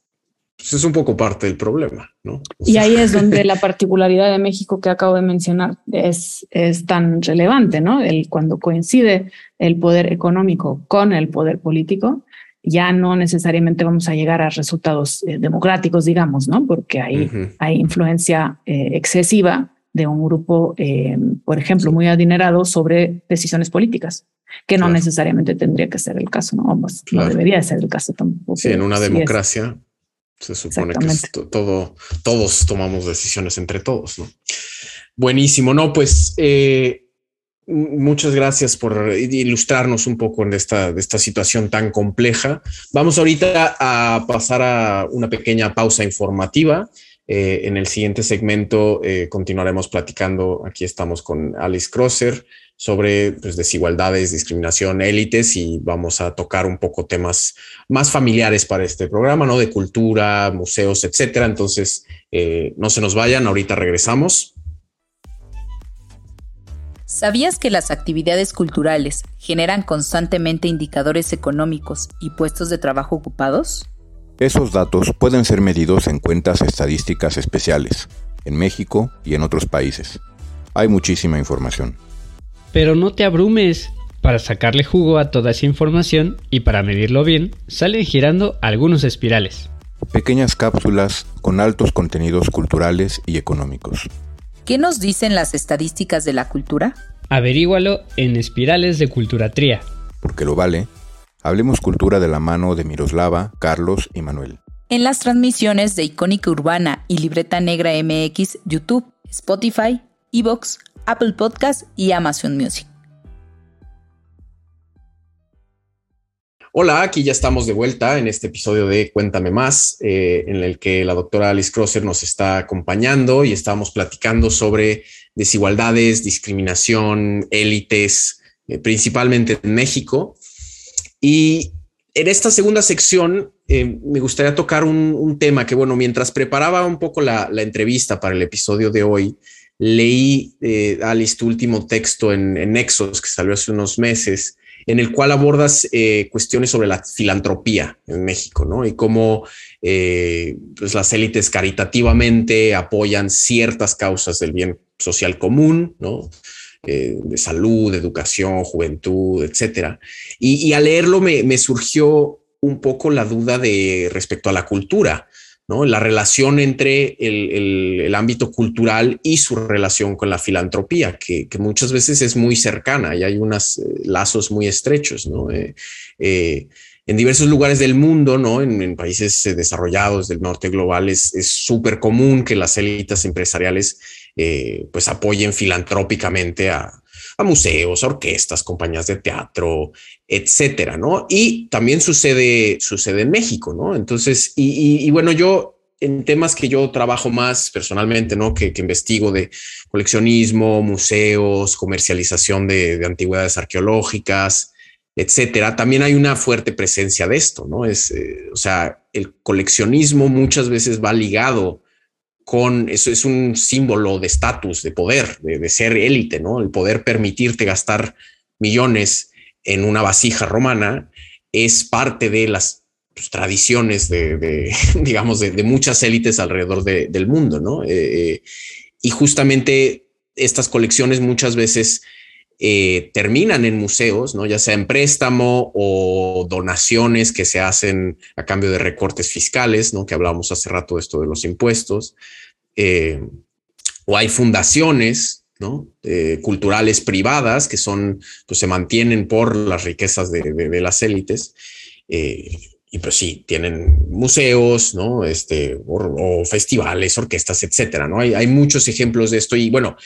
S1: pues es un poco parte del problema, ¿no?
S2: y ahí es donde la particularidad de México que acabo de mencionar es, es tan relevante, ¿no? El, cuando coincide el poder económico con el poder político, ya no necesariamente vamos a llegar a resultados eh, democráticos, digamos, ¿no? Porque hay, hay influencia eh, excesiva de un grupo, eh, por ejemplo, muy adinerado sobre decisiones políticas, que no necesariamente tendría que ser el caso, ¿no? Pues, no debería ser el caso tampoco.
S1: Sí, en una democracia se supone que todo, todos tomamos decisiones entre todos, ¿no? Buenísimo, no, pues eh, muchas gracias por ilustrarnos un poco en esta, de esta situación tan compleja. Vamos ahorita a pasar a una pequeña pausa informativa. Eh, en el siguiente segmento eh, continuaremos platicando. Aquí estamos con Alice Crosser, sobre pues, desigualdades, discriminación, élites y vamos a tocar un poco temas más familiares para este programa, ¿no? De cultura, museos, etcétera. Entonces, eh, no se nos vayan, ahorita regresamos.
S3: ¿Sabías que las actividades culturales generan constantemente indicadores económicos y puestos de trabajo ocupados?
S4: Esos datos pueden ser medidos en cuentas estadísticas especiales, en México y en otros países. Hay muchísima información.
S5: Pero no te abrumes. Para sacarle jugo a toda esa información y para medirlo bien, salen girando algunos espirales.
S4: Pequeñas cápsulas con altos contenidos culturales y económicos.
S3: ¿Qué nos dicen las estadísticas de la cultura?
S5: Averígualo en Espirales de Cultura Tría.
S4: Porque lo vale. Hablemos cultura de la mano de Miroslava, Carlos y Manuel.
S3: En las transmisiones de Icónica Urbana y Libreta Negra MX, YouTube, Spotify, Evox, Apple Podcast y Amazon Music.
S1: Hola, aquí ya estamos de vuelta en este episodio de Cuéntame más, eh, en el que la doctora Alice Crosser nos está acompañando y estamos platicando sobre desigualdades, discriminación, élites, eh, principalmente en México. Y en esta segunda sección eh, me gustaría tocar un, tema que, bueno, mientras preparaba un poco la entrevista para el episodio de hoy, leí, eh, Alice, tu último texto en, Nexos, que salió hace unos meses, en el cual abordas eh, cuestiones sobre la filantropía en México, ¿no? Y cómo eh, pues las élites caritativamente apoyan ciertas causas del bien social común, ¿no? Eh, de salud, educación, juventud, etcétera. Y, al leerlo me, me surgió un poco la duda de respecto a la cultura. ¿No? La relación entre el, ámbito cultural y su relación con la filantropía, que, muchas veces es muy cercana y hay unos eh, lazos muy estrechos. Eh, eh, en diversos lugares del mundo, ¿no? En, países desarrollados del norte global es súper común que las élites empresariales pues apoyen filantrópicamente a, a museos, orquestas, compañías de teatro, etcétera, ¿no? Y también sucede, sucede en México, ¿no? Entonces, y, bueno, yo en temas que yo trabajo más personalmente, ¿no? Que, investigo de coleccionismo, museos, comercialización de, antigüedades arqueológicas, etcétera, también hay una fuerte presencia de esto, ¿no? Es, eh, o sea, el coleccionismo muchas veces va ligado con eso, es un símbolo de estatus, de poder, de, ser élite, ¿no? El poder permitirte gastar millones en una vasija romana es parte de las pues, tradiciones de, digamos, de, muchas élites alrededor del mundo, ¿no? Eh, eh, y justamente estas colecciones muchas veces eh, terminan en museos, ¿no? Ya sea en préstamo o donaciones que se hacen a cambio de recortes fiscales, ¿no? Que hablábamos hace rato de esto de los impuestos. o hay fundaciones ¿no? culturales privadas que son, pues se mantienen por las riquezas de, las élites. Eh, y pues sí, tienen museos, ¿no? Este, o, festivales, orquestas, etcétera, ¿no? Hay, muchos ejemplos de esto. Y bueno,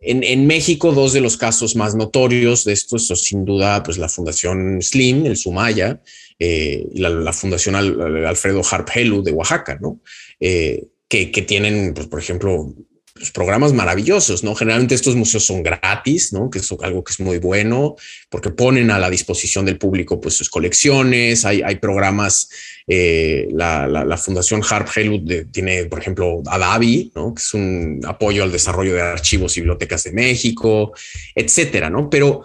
S1: en, México, dos de los casos más notorios de esto son sin duda, pues la Fundación Slim, el Sumaya, eh, la, Fundación Alfredo Harp Helu de Oaxaca, ¿no? Eh, que, que, tienen, pues, por ejemplo, pues, programas maravillosos, ¿no? Generalmente estos museos son gratis, ¿no? Que es algo que es muy bueno porque ponen a la disposición del público pues sus colecciones, hay, hay programas, eh, la, la, Fundación Harp Helwood tiene, por ejemplo, Adavi, ¿no? Que es un apoyo al desarrollo de archivos y bibliotecas de México, etcétera, ¿no? Pero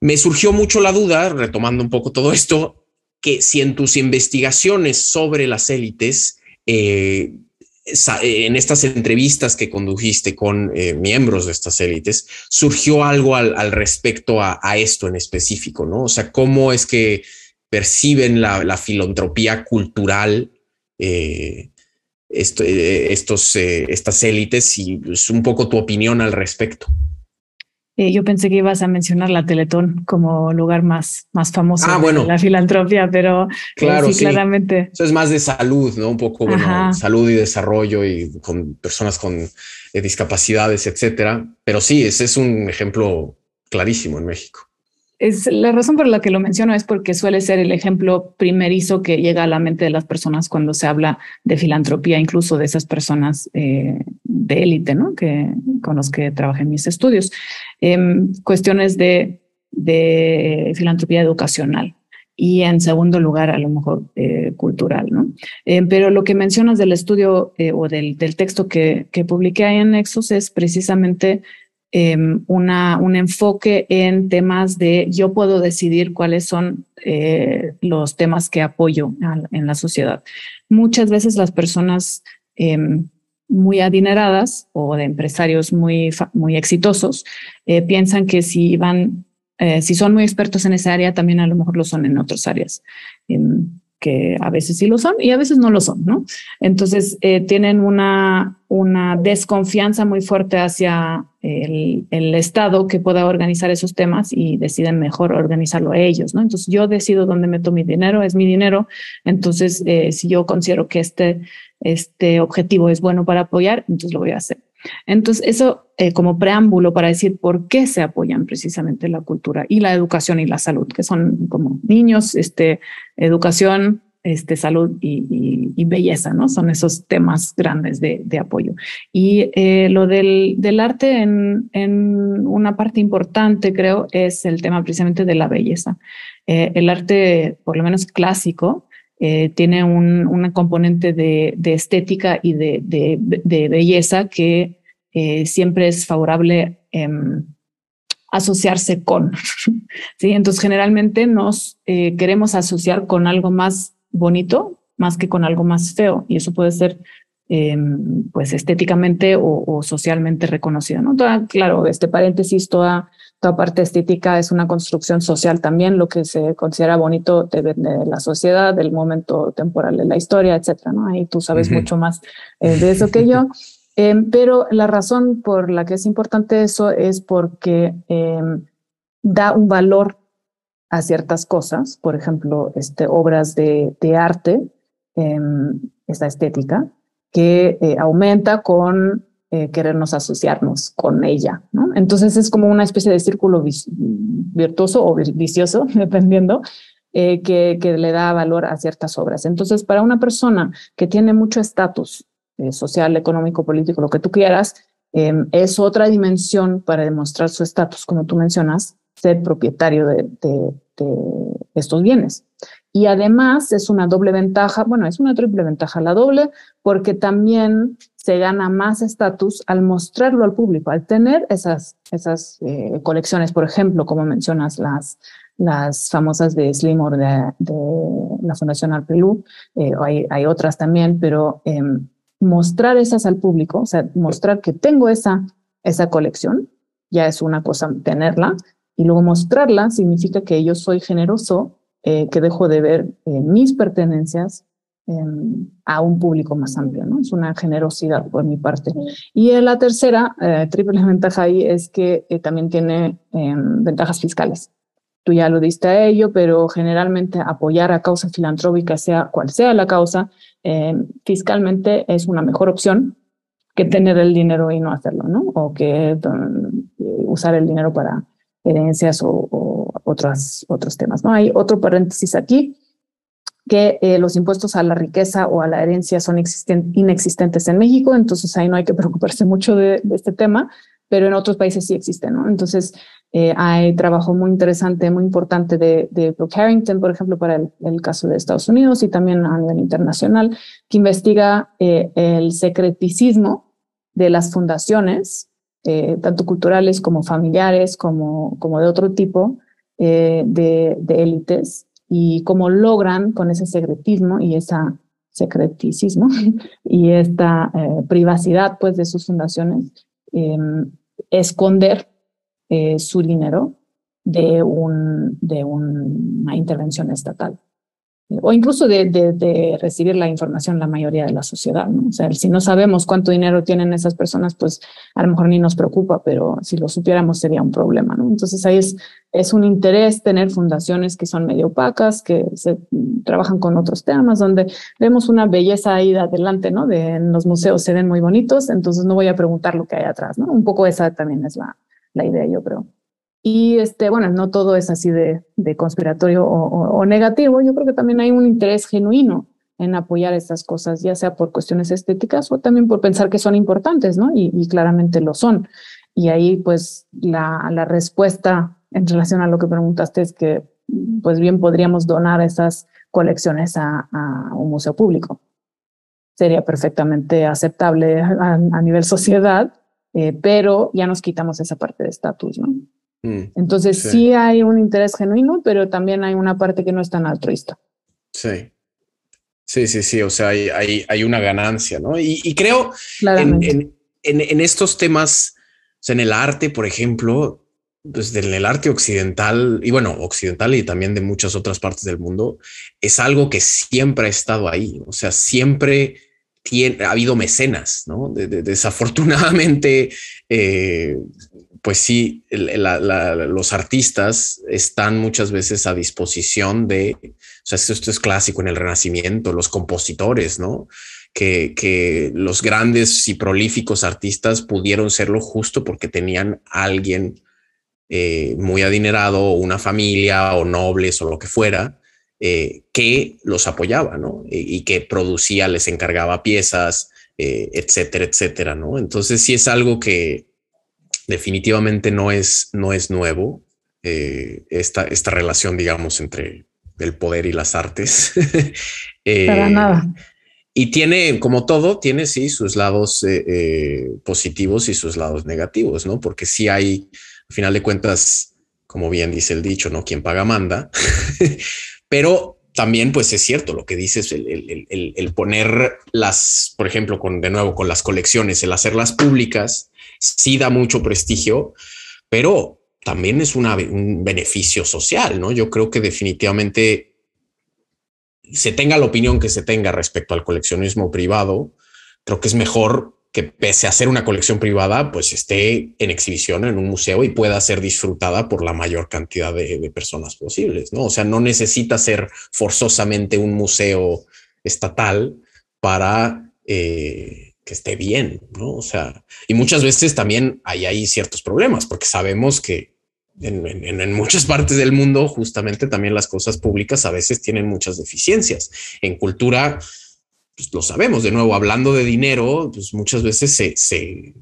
S1: me surgió mucho la duda, retomando un poco todo esto, que si en tus investigaciones sobre las élites, eh, en estas entrevistas que condujiste con eh, miembros de estas élites, surgió algo al, respecto a, esto en específico, ¿no? O sea, cómo es que perciben la, filantropía cultural eh, estos, estas élites y es pues, un poco tu opinión al respecto.
S2: Eh, yo pensé que ibas a mencionar la Teletón como lugar más, más famoso ah, de la filantropía, pero eh, claro, sí, claramente.
S1: Eso es más de salud, ¿no? Un poco, bueno, salud y desarrollo y con personas con eh, discapacidades, etcétera. Pero sí, ese es un ejemplo clarísimo en México.
S2: Es la razón por la que lo menciono es porque suele ser el ejemplo primerizo que llega a la mente de las personas cuando se habla de filantropía, incluso de esas personas de élite, ¿no? Que con los que trabajé en mis estudios. Em, cuestiones de, de, filantropía educacional y en segundo lugar, a lo mejor eh, cultural, ¿no? Em, pero lo que mencionas del estudio eh, o del, del, texto que, que publiqué ahí en Nexus es precisamente em, una, un enfoque en temas de yo puedo decidir cuáles son eh, los temas que apoyo en la sociedad. Muchas veces las personas muy adineradas o de empresarios muy, muy exitosos eh, piensan que si van, eh, si son muy expertos en esa área, también a lo mejor lo son en otras áreas, que a veces sí lo son y a veces no lo son, ¿no? Entonces eh, tienen una, una desconfianza muy fuerte hacia el, el, Estado que pueda organizar esos temas y deciden mejor organizarlo ellos, ¿no? Entonces yo decido dónde meto mi dinero, es mi dinero, entonces si yo considero que este este objetivo es bueno para apoyar, entonces lo voy a hacer. Entonces, eso eh, como preámbulo para decir por qué se apoyan precisamente la cultura y la educación y la salud, que son como niños, este, educación, este, salud y, belleza, ¿no? Son esos temas grandes de, apoyo. Y eh, lo del, arte en, en, una parte importante, creo, es el tema precisamente de la belleza. Eh, el arte, por lo menos clásico, eh, tiene un, una componente de, de estética y de, de, belleza que eh, siempre es favorable em, asociarse con. ¿sí? Entonces, generalmente nos eh, queremos asociar con algo más bonito más que con algo más feo. Y eso puede ser em, pues estéticamente o, socialmente reconocido. ¿no? Claro, este paréntesis, toda toda parte estética es una construcción social también, lo que se considera bonito depende de la sociedad, del momento temporal de la historia, etcétera, ¿no? Ahí tú sabes mucho más eh, de eso que yo. Em, pero la razón por la que es importante eso es porque em, da un valor a ciertas cosas, por ejemplo, este, obras de, de arte, em, esta estética, que eh, aumenta con eh, querernos asociarnos con ella. Entonces es como una especie de círculo virtuoso o vicioso, dependiendo, eh, que, le da valor a ciertas obras. Entonces, para una persona que tiene mucho estatus eh, social, económico, político, lo que tú quieras, em, es otra dimensión para demostrar su estatus, como tú mencionas, ser propietario de, de estos bienes. Y además es una doble ventaja, bueno, es una triple ventaja, la doble, porque también se gana más estatus al mostrarlo al público, al tener esas, esas eh, colecciones, por ejemplo, como mencionas, las, las famosas de Slimor de, de la Fundación Arpelú, eh, hay, hay, otras también, pero eh, mostrar esas al público, o sea, mostrar que tengo esa, esa colección, ya es una cosa tenerla, y luego mostrarla significa que yo soy generoso, eh, que dejo de ver eh, mis pertenencias a un público más amplio, ¿no? Es una generosidad por mi parte. Y la tercera, eh, triple ventaja ahí, es que eh, también tiene em, ventajas fiscales. Tú ya lo diste a ello, pero generalmente apoyar a causas filantrópicas, sea cual sea la causa, em, fiscalmente es una mejor opción que tener el dinero y no hacerlo, ¿no? O que usar el dinero para herencias o, o otros, otros temas, ¿no? Hay otro paréntesis aquí que eh, los impuestos a la riqueza o a la herencia son inexistentes en México, entonces ahí no hay que preocuparse mucho de, este tema, pero en otros países sí existen, ¿no? Entonces eh, hay trabajo muy interesante, muy importante de, de Brooke Harrington, por ejemplo, para el, caso de Estados Unidos y también a nivel internacional, que investiga eh, el secreticismo de las fundaciones, tanto culturales como familiares, como, como de otro tipo, de élites, y cómo logran con ese secretismo y esa secreticismo y esta eh, privacidad pues de sus fundaciones eh, esconder eh, su dinero de, un, de una intervención estatal o incluso de, de, recibir la información la mayoría de la sociedad. ¿no? O sea, si no sabemos cuánto dinero tienen esas personas, pues a lo mejor ni nos preocupa, pero si lo supiéramos sería un problema. ¿no? Entonces ahí es, es un interés tener fundaciones que son medio opacas, que se trabajan con otros temas, donde vemos una belleza ahí de adelante, ¿no? De en los museos se ven muy bonitos, entonces no voy a preguntar lo que hay atrás, ¿no? Un poco esa también es la, la idea, yo creo. Y este, bueno, no todo es así de, de conspiratorio o, o, o, negativo. Yo creo que también hay un interés genuino en apoyar estas cosas, ya sea por cuestiones estéticas o también por pensar que son importantes, ¿no? Y, y claramente lo son. Y ahí, pues, la, la, respuesta en relación a lo que preguntaste es que, pues, bien podríamos donar esas colecciones a, a un museo público. Sería perfectamente aceptable a, a nivel sociedad, eh, pero ya nos quitamos esa parte de estatus, ¿no? Mm, Entonces sí. sí. hay un interés genuino, pero también hay una parte que no es tan altruista.
S1: Sí. Sí, sí, sí. O sea, hay, hay, hay una ganancia, ¿no? Y, y creo en, en, en, en, estos temas, o sea, en el arte, por ejemplo, pues en el arte occidental y bueno, occidental y también de muchas otras partes del mundo, es algo que siempre ha estado ahí. O sea, siempre tiene, ha habido mecenas, ¿no? De, de, desafortunadamente, eh, pues sí, los artistas están muchas veces a disposición de, o sea, esto es clásico en el Renacimiento, los compositores, ¿no? Que, los grandes y prolíficos artistas pudieron serlo justo porque tenían alguien eh, muy adinerado, una familia o nobles o lo que fuera, eh, que los apoyaba, ¿no? Y, y, que producía, les encargaba piezas, eh, etcétera, etcétera, ¿no? Entonces sí es algo que, definitivamente no es, no es nuevo eh, esta, esta relación, digamos, entre el poder y las artes.
S2: eh, Para nada.
S1: Y tiene, como todo, tiene sí sus lados eh, positivos y sus lados negativos, ¿no? Porque sí hay, al final de cuentas, como bien dice el dicho, ¿no? Quien paga manda. Pero también, pues es cierto lo que dices, el, el, el, el, poner las, por ejemplo, con de nuevo con las colecciones, el hacerlas públicas, sí da mucho prestigio, pero también es un beneficio social, ¿no? Yo creo que definitivamente se tenga la opinión que se tenga respecto al coleccionismo privado, creo que es mejor que pese a ser una colección privada, pues esté en exhibición en un museo y pueda ser disfrutada por la mayor cantidad de, de personas posibles, ¿no? O sea, no necesita ser forzosamente un museo estatal para eh, que esté bien, ¿no? O sea, y muchas veces también hay ahí ciertos problemas, porque sabemos que en, muchas partes del mundo, justamente también las cosas públicas a veces tienen muchas deficiencias. En cultura, pues lo sabemos, de nuevo, hablando de dinero, pues muchas veces se,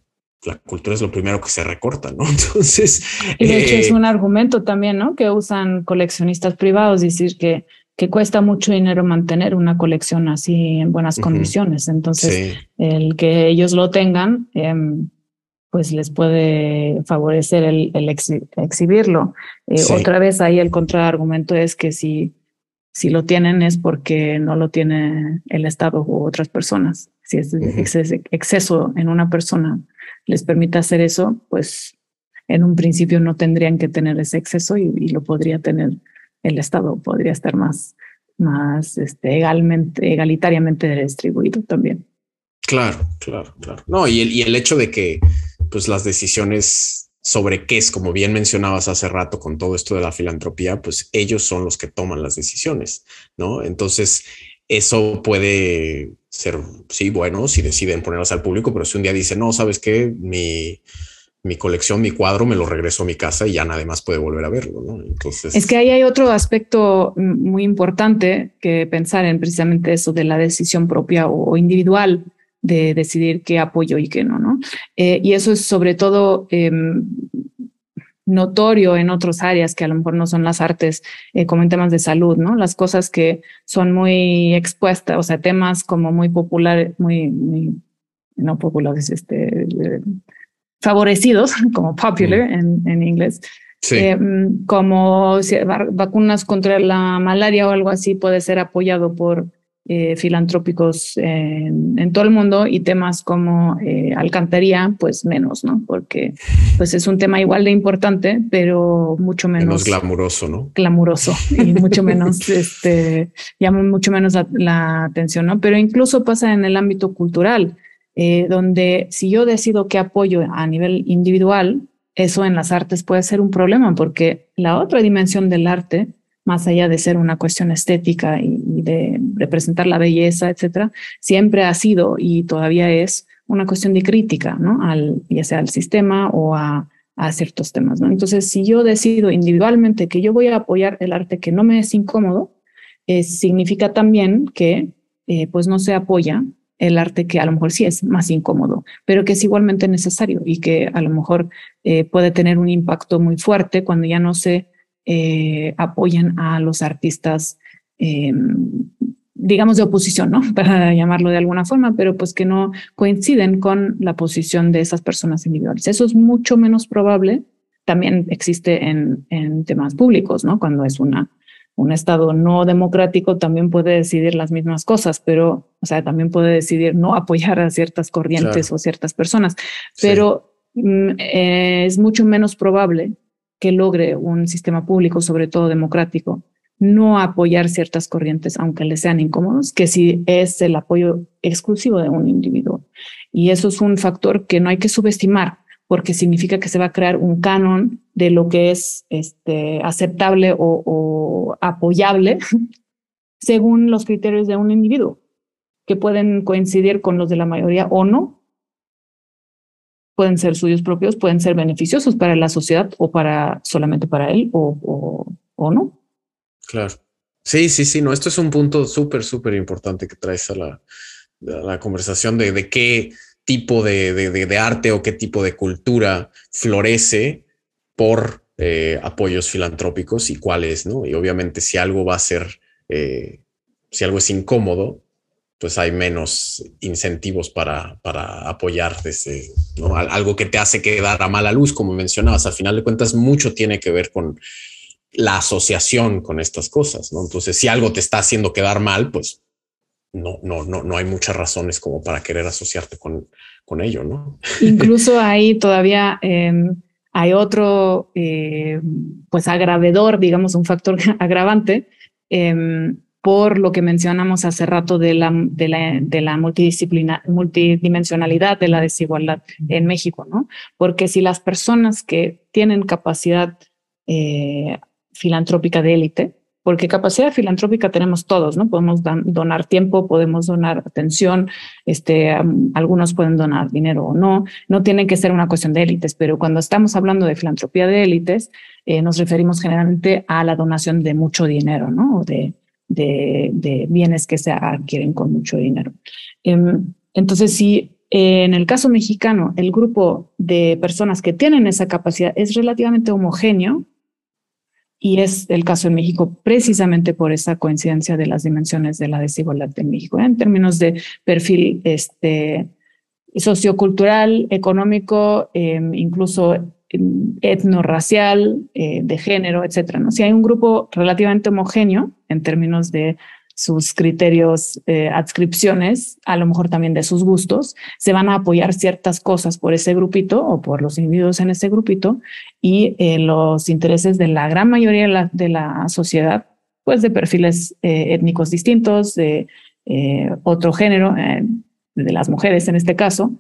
S1: la cultura es lo primero que se recorta, ¿no? Entonces...
S2: Y de hecho es eh, un argumento también, ¿no? Que usan coleccionistas privados, decir que, que cuesta mucho dinero mantener una colección así en buenas condiciones. Entonces, el que ellos lo tengan, em, pues les puede favorecer el, exhibirlo. Eh, otra vez ahí el contraargumento es que si, si lo tienen es porque no lo tiene el Estado u otras personas. Si es exceso, en una persona les permite hacer eso, pues en un principio no tendrían que tener ese exceso y, lo podría tener el Estado, podría estar más, más este, egalitariamente distribuido también.
S1: Claro, claro, claro. No, y el, y el hecho de que pues las decisiones sobre qué es, como bien mencionabas hace rato con todo esto de la filantropía, pues ellos son los que toman las decisiones, ¿no? Entonces, eso puede ser, sí, bueno, si deciden ponerlas al público, pero si un día dicen, no, sabes qué, mi, mi colección, mi cuadro, me lo regreso a mi casa y ya nadie más puede volver a verlo, ¿no?
S2: Entonces... Es que ahí hay otro aspecto muy importante que pensar en precisamente eso de la decisión propia o individual de decidir qué apoyo y qué no, ¿no? Eh, y eso es sobre todo em, notorio en otras áreas que a lo mejor no son las artes, eh, como en temas de salud, ¿no? Las cosas que son muy expuestas, o sea, temas como muy populares, muy, no populares, este, favorecidos, como popular en, en, inglés. Em, como vacunas contra la malaria o algo así puede ser apoyado por eh, filantrópicos en, todo el mundo y temas como eh, alcantarilla, pues menos, ¿no? Porque pues es un tema igual de importante, pero mucho menos,
S1: menos glamuroso, ¿no?
S2: Glamuroso y mucho menos, este, llama mucho menos la, atención, ¿no? Pero incluso pasa en el ámbito cultural, eh, donde si yo decido qué apoyo a nivel individual, eso en las artes puede ser un problema, porque la otra dimensión del arte más allá de ser una cuestión estética y, de representar la belleza, etcétera, siempre ha sido y todavía es una cuestión de crítica, ¿no? Al, ya sea al sistema o a, ciertos temas. Entonces, si yo decido individualmente que yo voy a apoyar el arte que no me es incómodo, eh, significa también que eh, pues no se apoya el arte que a lo mejor sí es más incómodo, pero que es igualmente necesario y que a lo mejor eh, puede tener un impacto muy fuerte cuando ya no se eh, apoyan a los artistas, eh, digamos, de oposición, ¿no? Para llamarlo de alguna forma, pero pues que no coinciden con la posición de esas personas individuales. Eso es mucho menos probable. También existe en, en temas públicos, ¿no? Cuando es una, un Estado no democrático también puede decidir las mismas cosas, pero, o sea, también puede decidir no apoyar a ciertas corrientes o ciertas personas, pero mm, es mucho menos probable que logre un sistema público, sobre todo democrático, no apoyar ciertas corrientes, aunque les sean incómodos, que si es el apoyo exclusivo de un individuo. Y eso es un factor que no hay que subestimar, porque significa que se va a crear un canon de lo que es este, aceptable o, apoyable según los criterios de un individuo, que pueden coincidir con los de la mayoría o no, pueden ser suyos propios, pueden ser beneficiosos para la sociedad o para solamente para él o, o, no.
S1: Claro. Sí, sí, sí, no, esto es un punto súper, súper importante que traes a la, la conversación de, de, qué tipo de, de, arte o qué tipo de cultura florece por eh, apoyos filantrópicos y cuáles, ¿no? Y obviamente si algo va a ser, eh, si algo es incómodo, pues hay menos incentivos para, para apoyar desde algo que te hace quedar a mala luz, como mencionabas. Al final de cuentas, mucho tiene que ver con la asociación con estas cosas. ¿no? Entonces, si algo te está haciendo quedar mal, pues no, no, no, no hay muchas razones como para querer asociarte con, con ello. ¿no?
S2: Incluso ahí todavía em, hay otro, eh, pues agravedor, digamos, un factor agravante. Em, por lo que mencionamos hace rato de la, de la, de la multidisciplina, multidimensionalidad de la desigualdad en México, ¿no? Porque si las personas que tienen capacidad eh, filantrópica de élite, porque capacidad filantrópica tenemos todos, ¿no? Podemos donar tiempo, podemos donar atención, este, algunos pueden donar dinero o no, no tiene que ser una cuestión de élites, pero cuando estamos hablando de filantropía de élites, eh, nos referimos generalmente a la donación de mucho dinero, ¿no? O de, de, bienes que se adquieren con mucho dinero. Em, entonces, si en el caso mexicano el grupo de personas que tienen esa capacidad es relativamente homogéneo, y es el caso en México precisamente por esa coincidencia de las dimensiones de la desigualdad en México, ¿eh? en términos de perfil este, sociocultural, económico, em, incluso em, etnorracial, eh, de género, etcétera. ¿no? Si hay un grupo relativamente homogéneo en términos de sus criterios, eh, adscripciones, a lo mejor también de sus gustos, se van a apoyar ciertas cosas por ese grupito o por los individuos en ese grupito y eh, los intereses de la gran mayoría de la, de la sociedad, pues de perfiles eh, étnicos distintos, de otro género, de las mujeres en este caso,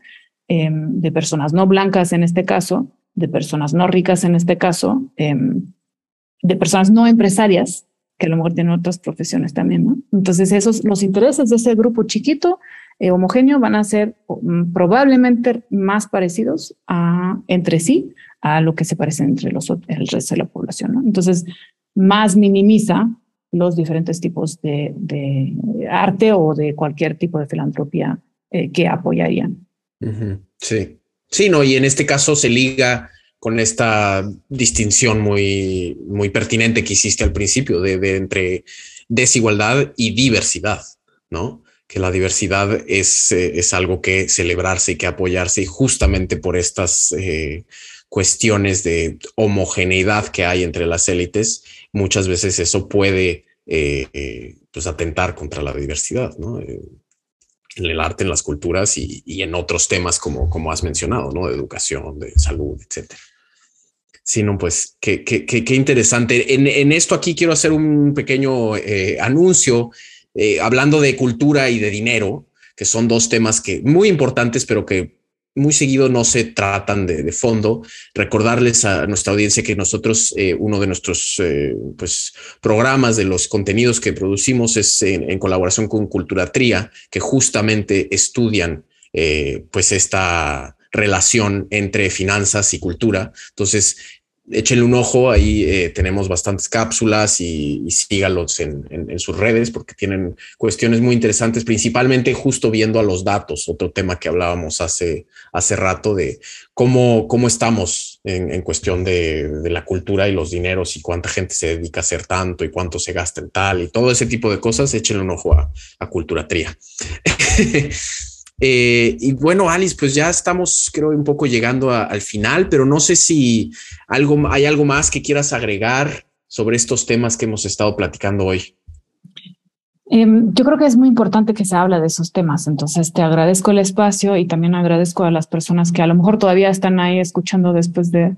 S2: em, de personas no blancas en este caso, de personas no ricas en este caso, em, de personas no empresarias que a lo mejor tienen otras profesiones también, ¿no? Entonces, esos, los intereses de ese grupo chiquito, eh, homogéneo, van a ser mm, probablemente más parecidos a, entre sí a lo que se parece entre los, el resto de la población, ¿no? Entonces, más minimiza los diferentes tipos de, arte o de cualquier tipo de filantropía eh, que apoyarían.
S1: Sí, sí, no, y en este caso se liga con esta distinción muy, muy pertinente que hiciste al principio de, entre desigualdad y diversidad, ¿no? Que la diversidad es, eh, es algo que celebrarse y que apoyarse y justamente por estas eh, cuestiones de homogeneidad que hay entre las élites, muchas veces eso puede eh, pues atentar contra la diversidad, ¿no? en el arte, en las culturas y, en otros temas como, como has mencionado, ¿no? De educación, de salud, etcétera. Sí, no, pues qué, qué, qué, interesante. En, esto aquí quiero hacer un pequeño eh, anuncio eh, hablando de cultura y de dinero, que son dos temas que muy importantes, pero que muy seguido no se tratan de, fondo. Recordarles a nuestra audiencia que nosotros, eh, uno de nuestros pues, programas de los contenidos que producimos es en, colaboración con Cultura Tría, que justamente estudian pues esta relación entre finanzas y cultura. Entonces, échenle un ojo, ahí eh, tenemos bastantes cápsulas y, sígalos en, sus redes porque tienen cuestiones muy interesantes, principalmente justo viendo a los datos, otro tema que hablábamos hace, hace rato de cómo, cómo estamos en, cuestión de, la cultura y los dineros y cuánta gente se dedica a hacer tanto y cuánto se gasta en tal y todo ese tipo de cosas, échenle un ojo a, a Cultura Tría. Eh, y bueno, Alice, pues ya estamos, creo, un poco llegando al final, pero no sé si algo, hay algo más que quieras agregar sobre estos temas que hemos estado platicando hoy.
S2: Em, yo creo que es muy importante que se hable de esos temas, entonces te agradezco el espacio y también agradezco a las personas que a lo mejor todavía están ahí escuchando después de,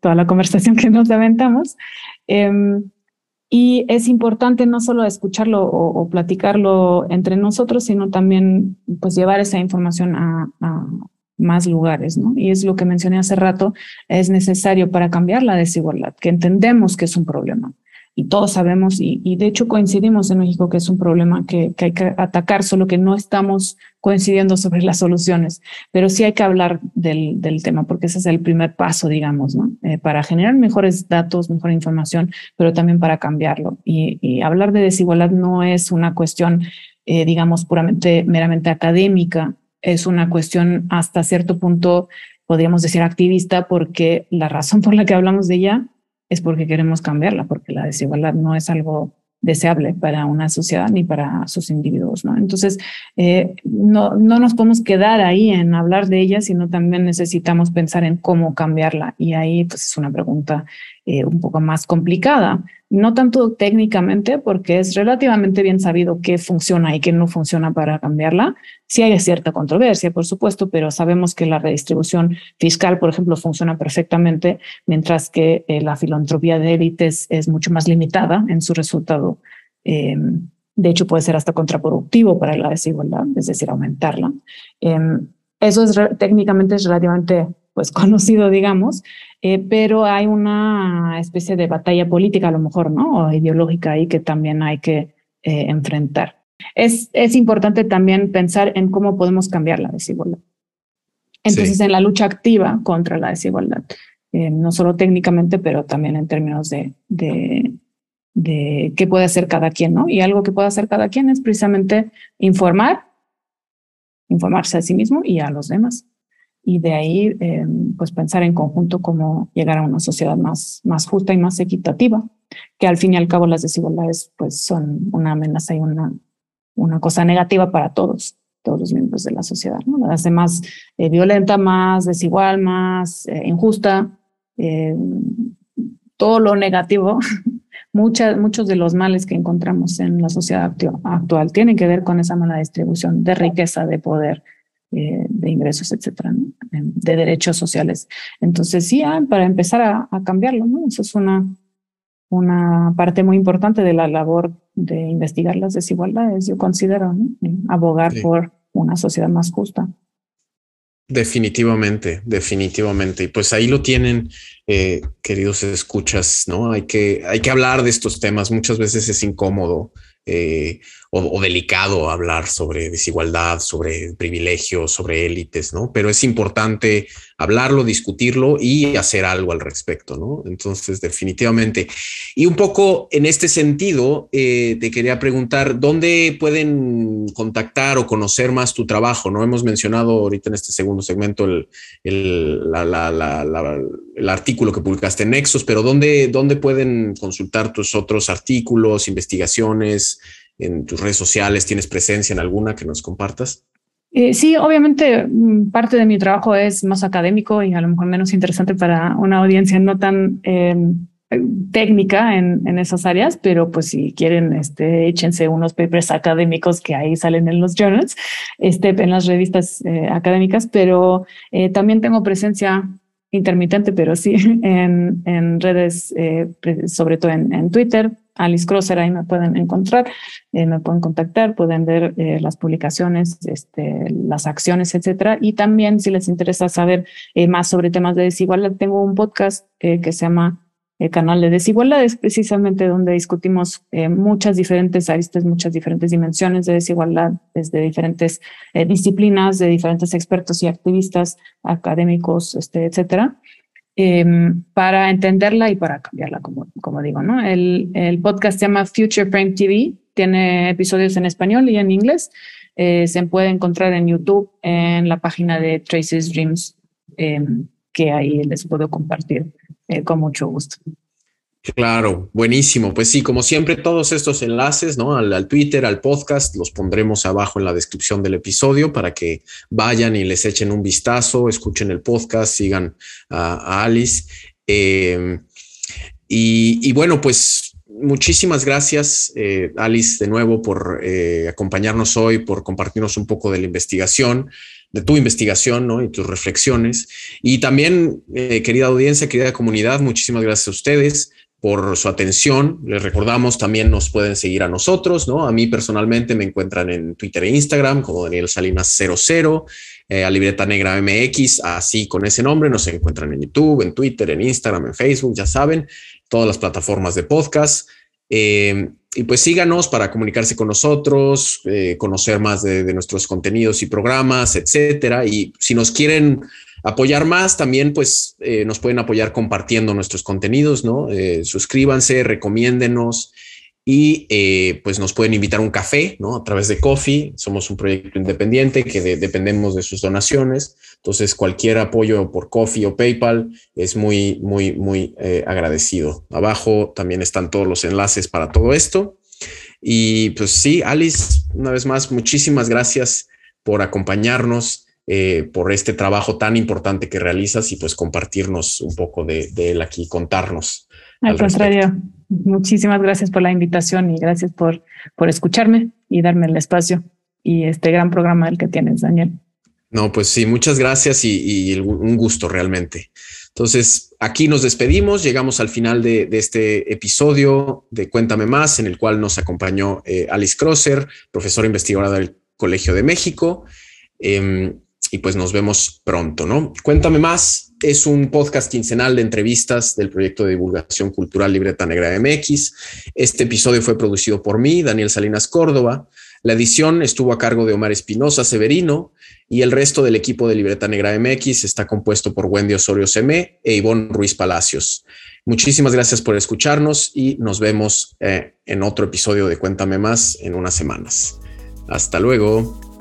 S2: toda la conversación que nos aventamos. Em, y es importante no solo escucharlo o, platicarlo entre nosotros, sino también pues llevar esa información a, a, más lugares, ¿no? Y es lo que mencioné hace rato, es necesario para cambiar la desigualdad, que entendemos que es un problema, y todos sabemos, y, de hecho coincidimos en México que es un problema que, hay que atacar, solo que no estamos coincidiendo sobre las soluciones, pero sí hay que hablar del, del tema, porque ese es el primer paso, digamos, ¿no? Eh, para generar mejores datos, mejor información, pero también para cambiarlo. Y, hablar de desigualdad no es una cuestión, eh, digamos, puramente, meramente académica, es una cuestión hasta cierto punto, podríamos decir, activista, porque la razón por la que hablamos de ella es porque queremos cambiarla, porque la desigualdad no es algo deseable para una sociedad ni para sus individuos, ¿no? Entonces, eh, no, no nos podemos quedar ahí en hablar de ella, sino también necesitamos pensar en cómo cambiarla. Y ahí, pues, es una pregunta eh, un poco más complicada, no tanto técnicamente, porque es relativamente bien sabido qué funciona y qué no funciona para cambiarla. Sí hay cierta controversia, por supuesto, pero sabemos que la redistribución fiscal, por ejemplo, funciona perfectamente, mientras que eh, la filantropía de élites es mucho más limitada en su resultado. Em, de hecho, puede ser hasta contraproductivo para la desigualdad, es decir, aumentarla. Em, eso es técnicamente es relativamente pues conocido, digamos, eh, pero hay una especie de batalla política a lo mejor, ¿no? O ideológica ahí que también hay que eh, enfrentar. Es, es importante también pensar en cómo podemos cambiar la desigualdad. Entonces, en la lucha activa contra la desigualdad, eh, no solo técnicamente, pero también en términos de, de, de qué puede hacer cada quien, ¿no? Y algo que puede hacer cada quien es precisamente informar, informarse a sí mismo y a los demás y de ahí eh, pues pensar en conjunto cómo llegar a una sociedad más, más justa y más equitativa, que al fin y al cabo las desigualdades pues son una amenaza y una, una cosa negativa para todos, todos los miembros de la sociedad, hace más eh, violenta, más desigual, más eh, injusta, todo lo negativo. Muchas, muchos de los males que encontramos en la sociedad actual tienen que ver con esa mala distribución de riqueza, de poder, eh, de ingresos, etcétera, de derechos sociales. Entonces, sí, ah, para empezar a, cambiarlo, ¿no? Eso es una, una parte muy importante de la labor de investigar las desigualdades, yo considero, abogar por una sociedad más justa.
S1: Definitivamente, definitivamente. Y pues ahí lo tienen, eh, queridos escuchas, ¿no? Hay que, hay que hablar de estos temas. Muchas veces es incómodo eh, o, delicado hablar sobre desigualdad, sobre privilegios, sobre élites, ¿no? Pero es importante hablarlo, discutirlo y hacer algo al respecto, ¿no? Entonces, definitivamente. Y un poco en este sentido, eh, te quería preguntar, ¿dónde pueden contactar o conocer más tu trabajo? No hemos mencionado ahorita en este segundo segmento el, el, el artículo que publicaste en Nexos, pero ¿dónde, ¿dónde pueden consultar tus otros artículos, investigaciones? En tus redes sociales? ¿Tienes presencia en alguna que nos compartas?
S2: Eh, sí, obviamente mm, parte de mi trabajo es más académico y a lo mejor menos interesante para una audiencia no tan em, técnica en, esas áreas, pero pues si quieren, este, échense unos papers académicos que ahí salen en los journals, este, en las revistas eh, académicas, pero eh, también tengo presencia intermitente, pero sí en, redes, sobre todo en Twitter, Alice Crosser, ahí me pueden encontrar, eh, me pueden contactar, pueden ver eh, las publicaciones, este, las acciones, etcétera. Y también, si les interesa saber eh, más sobre temas de desigualdad, tengo un podcast que se llama el Canal de Desigualdades, precisamente donde discutimos muchas diferentes aristas, muchas diferentes dimensiones de desigualdad, desde diferentes disciplinas, de diferentes expertos y activistas, académicos, este, etcétera. Em, para entenderla y para cambiarla, como, digo, ¿no? El, el, podcast se llama Future Frame TV, tiene episodios en español y en inglés. Eh, se puede encontrar en YouTube, en la página de Traces Dreams, em, que ahí les puedo compartir eh, con mucho gusto.
S1: Claro, buenísimo. Pues sí, como siempre, todos estos enlaces, ¿no? Al, Twitter, al podcast, los pondremos abajo en la descripción del episodio para que vayan y les echen un vistazo, escuchen el podcast, sigan a, Alice. Em, y, bueno, pues muchísimas gracias, eh, Alice, de nuevo por eh, acompañarnos hoy, por compartirnos un poco de la investigación de tu investigación ¿no? y tus reflexiones. Y también, eh, querida audiencia, querida comunidad, muchísimas gracias a ustedes por su atención. Les recordamos, también nos pueden seguir a nosotros, ¿no? A mí personalmente me encuentran en Twitter e Instagram como Daniel Salinas 00, eh, a Libreta Negra MX, así con ese nombre. Nos encuentran en YouTube, en Twitter, en Instagram, en Facebook, ya saben, todas las plataformas de podcast. Eh, y pues síganos para comunicarse con nosotros, eh, conocer más de, de, nuestros contenidos y programas, etcétera. Y si nos quieren apoyar más, también pues eh, nos pueden apoyar compartiendo nuestros contenidos, ¿no? Eh, suscríbanse, recomiéndenos y eh, pues nos pueden invitar a un café, ¿no? A través de Coffee. Somos un proyecto independiente que dependemos de sus donaciones. Entonces, cualquier apoyo por Coffee o PayPal es muy, muy, muy agradecido. Abajo también están todos los enlaces para todo esto. Y pues sí, Alice, una vez más, muchísimas gracias por acompañarnos eh, por este trabajo tan importante que realizas y pues compartirnos un poco de, él aquí, contarnos.
S2: Al, contrario, muchísimas gracias por la invitación y gracias por, por escucharme y darme el espacio y este gran programa del que tienes, Daniel.
S1: No, pues sí, muchas gracias y, un gusto realmente. Entonces, aquí nos despedimos, llegamos al final de, este episodio de Cuéntame Más, en el cual nos acompañó eh, Alice Crosser, profesora investigadora del Colegio de México. Em, y pues nos vemos pronto, ¿no? Cuéntame más. Es un podcast quincenal de entrevistas del proyecto de divulgación cultural Libreta Negra MX. Este episodio fue producido por mí, Daniel Salinas Córdoba. La edición estuvo a cargo de Omar Espinosa Severino y el resto del equipo de Libreta Negra MX está compuesto por Wendy Osorio Semé e Ivonne Ruiz Palacios. Muchísimas gracias por escucharnos y nos vemos eh, en otro episodio de Cuéntame más en unas semanas. Hasta luego.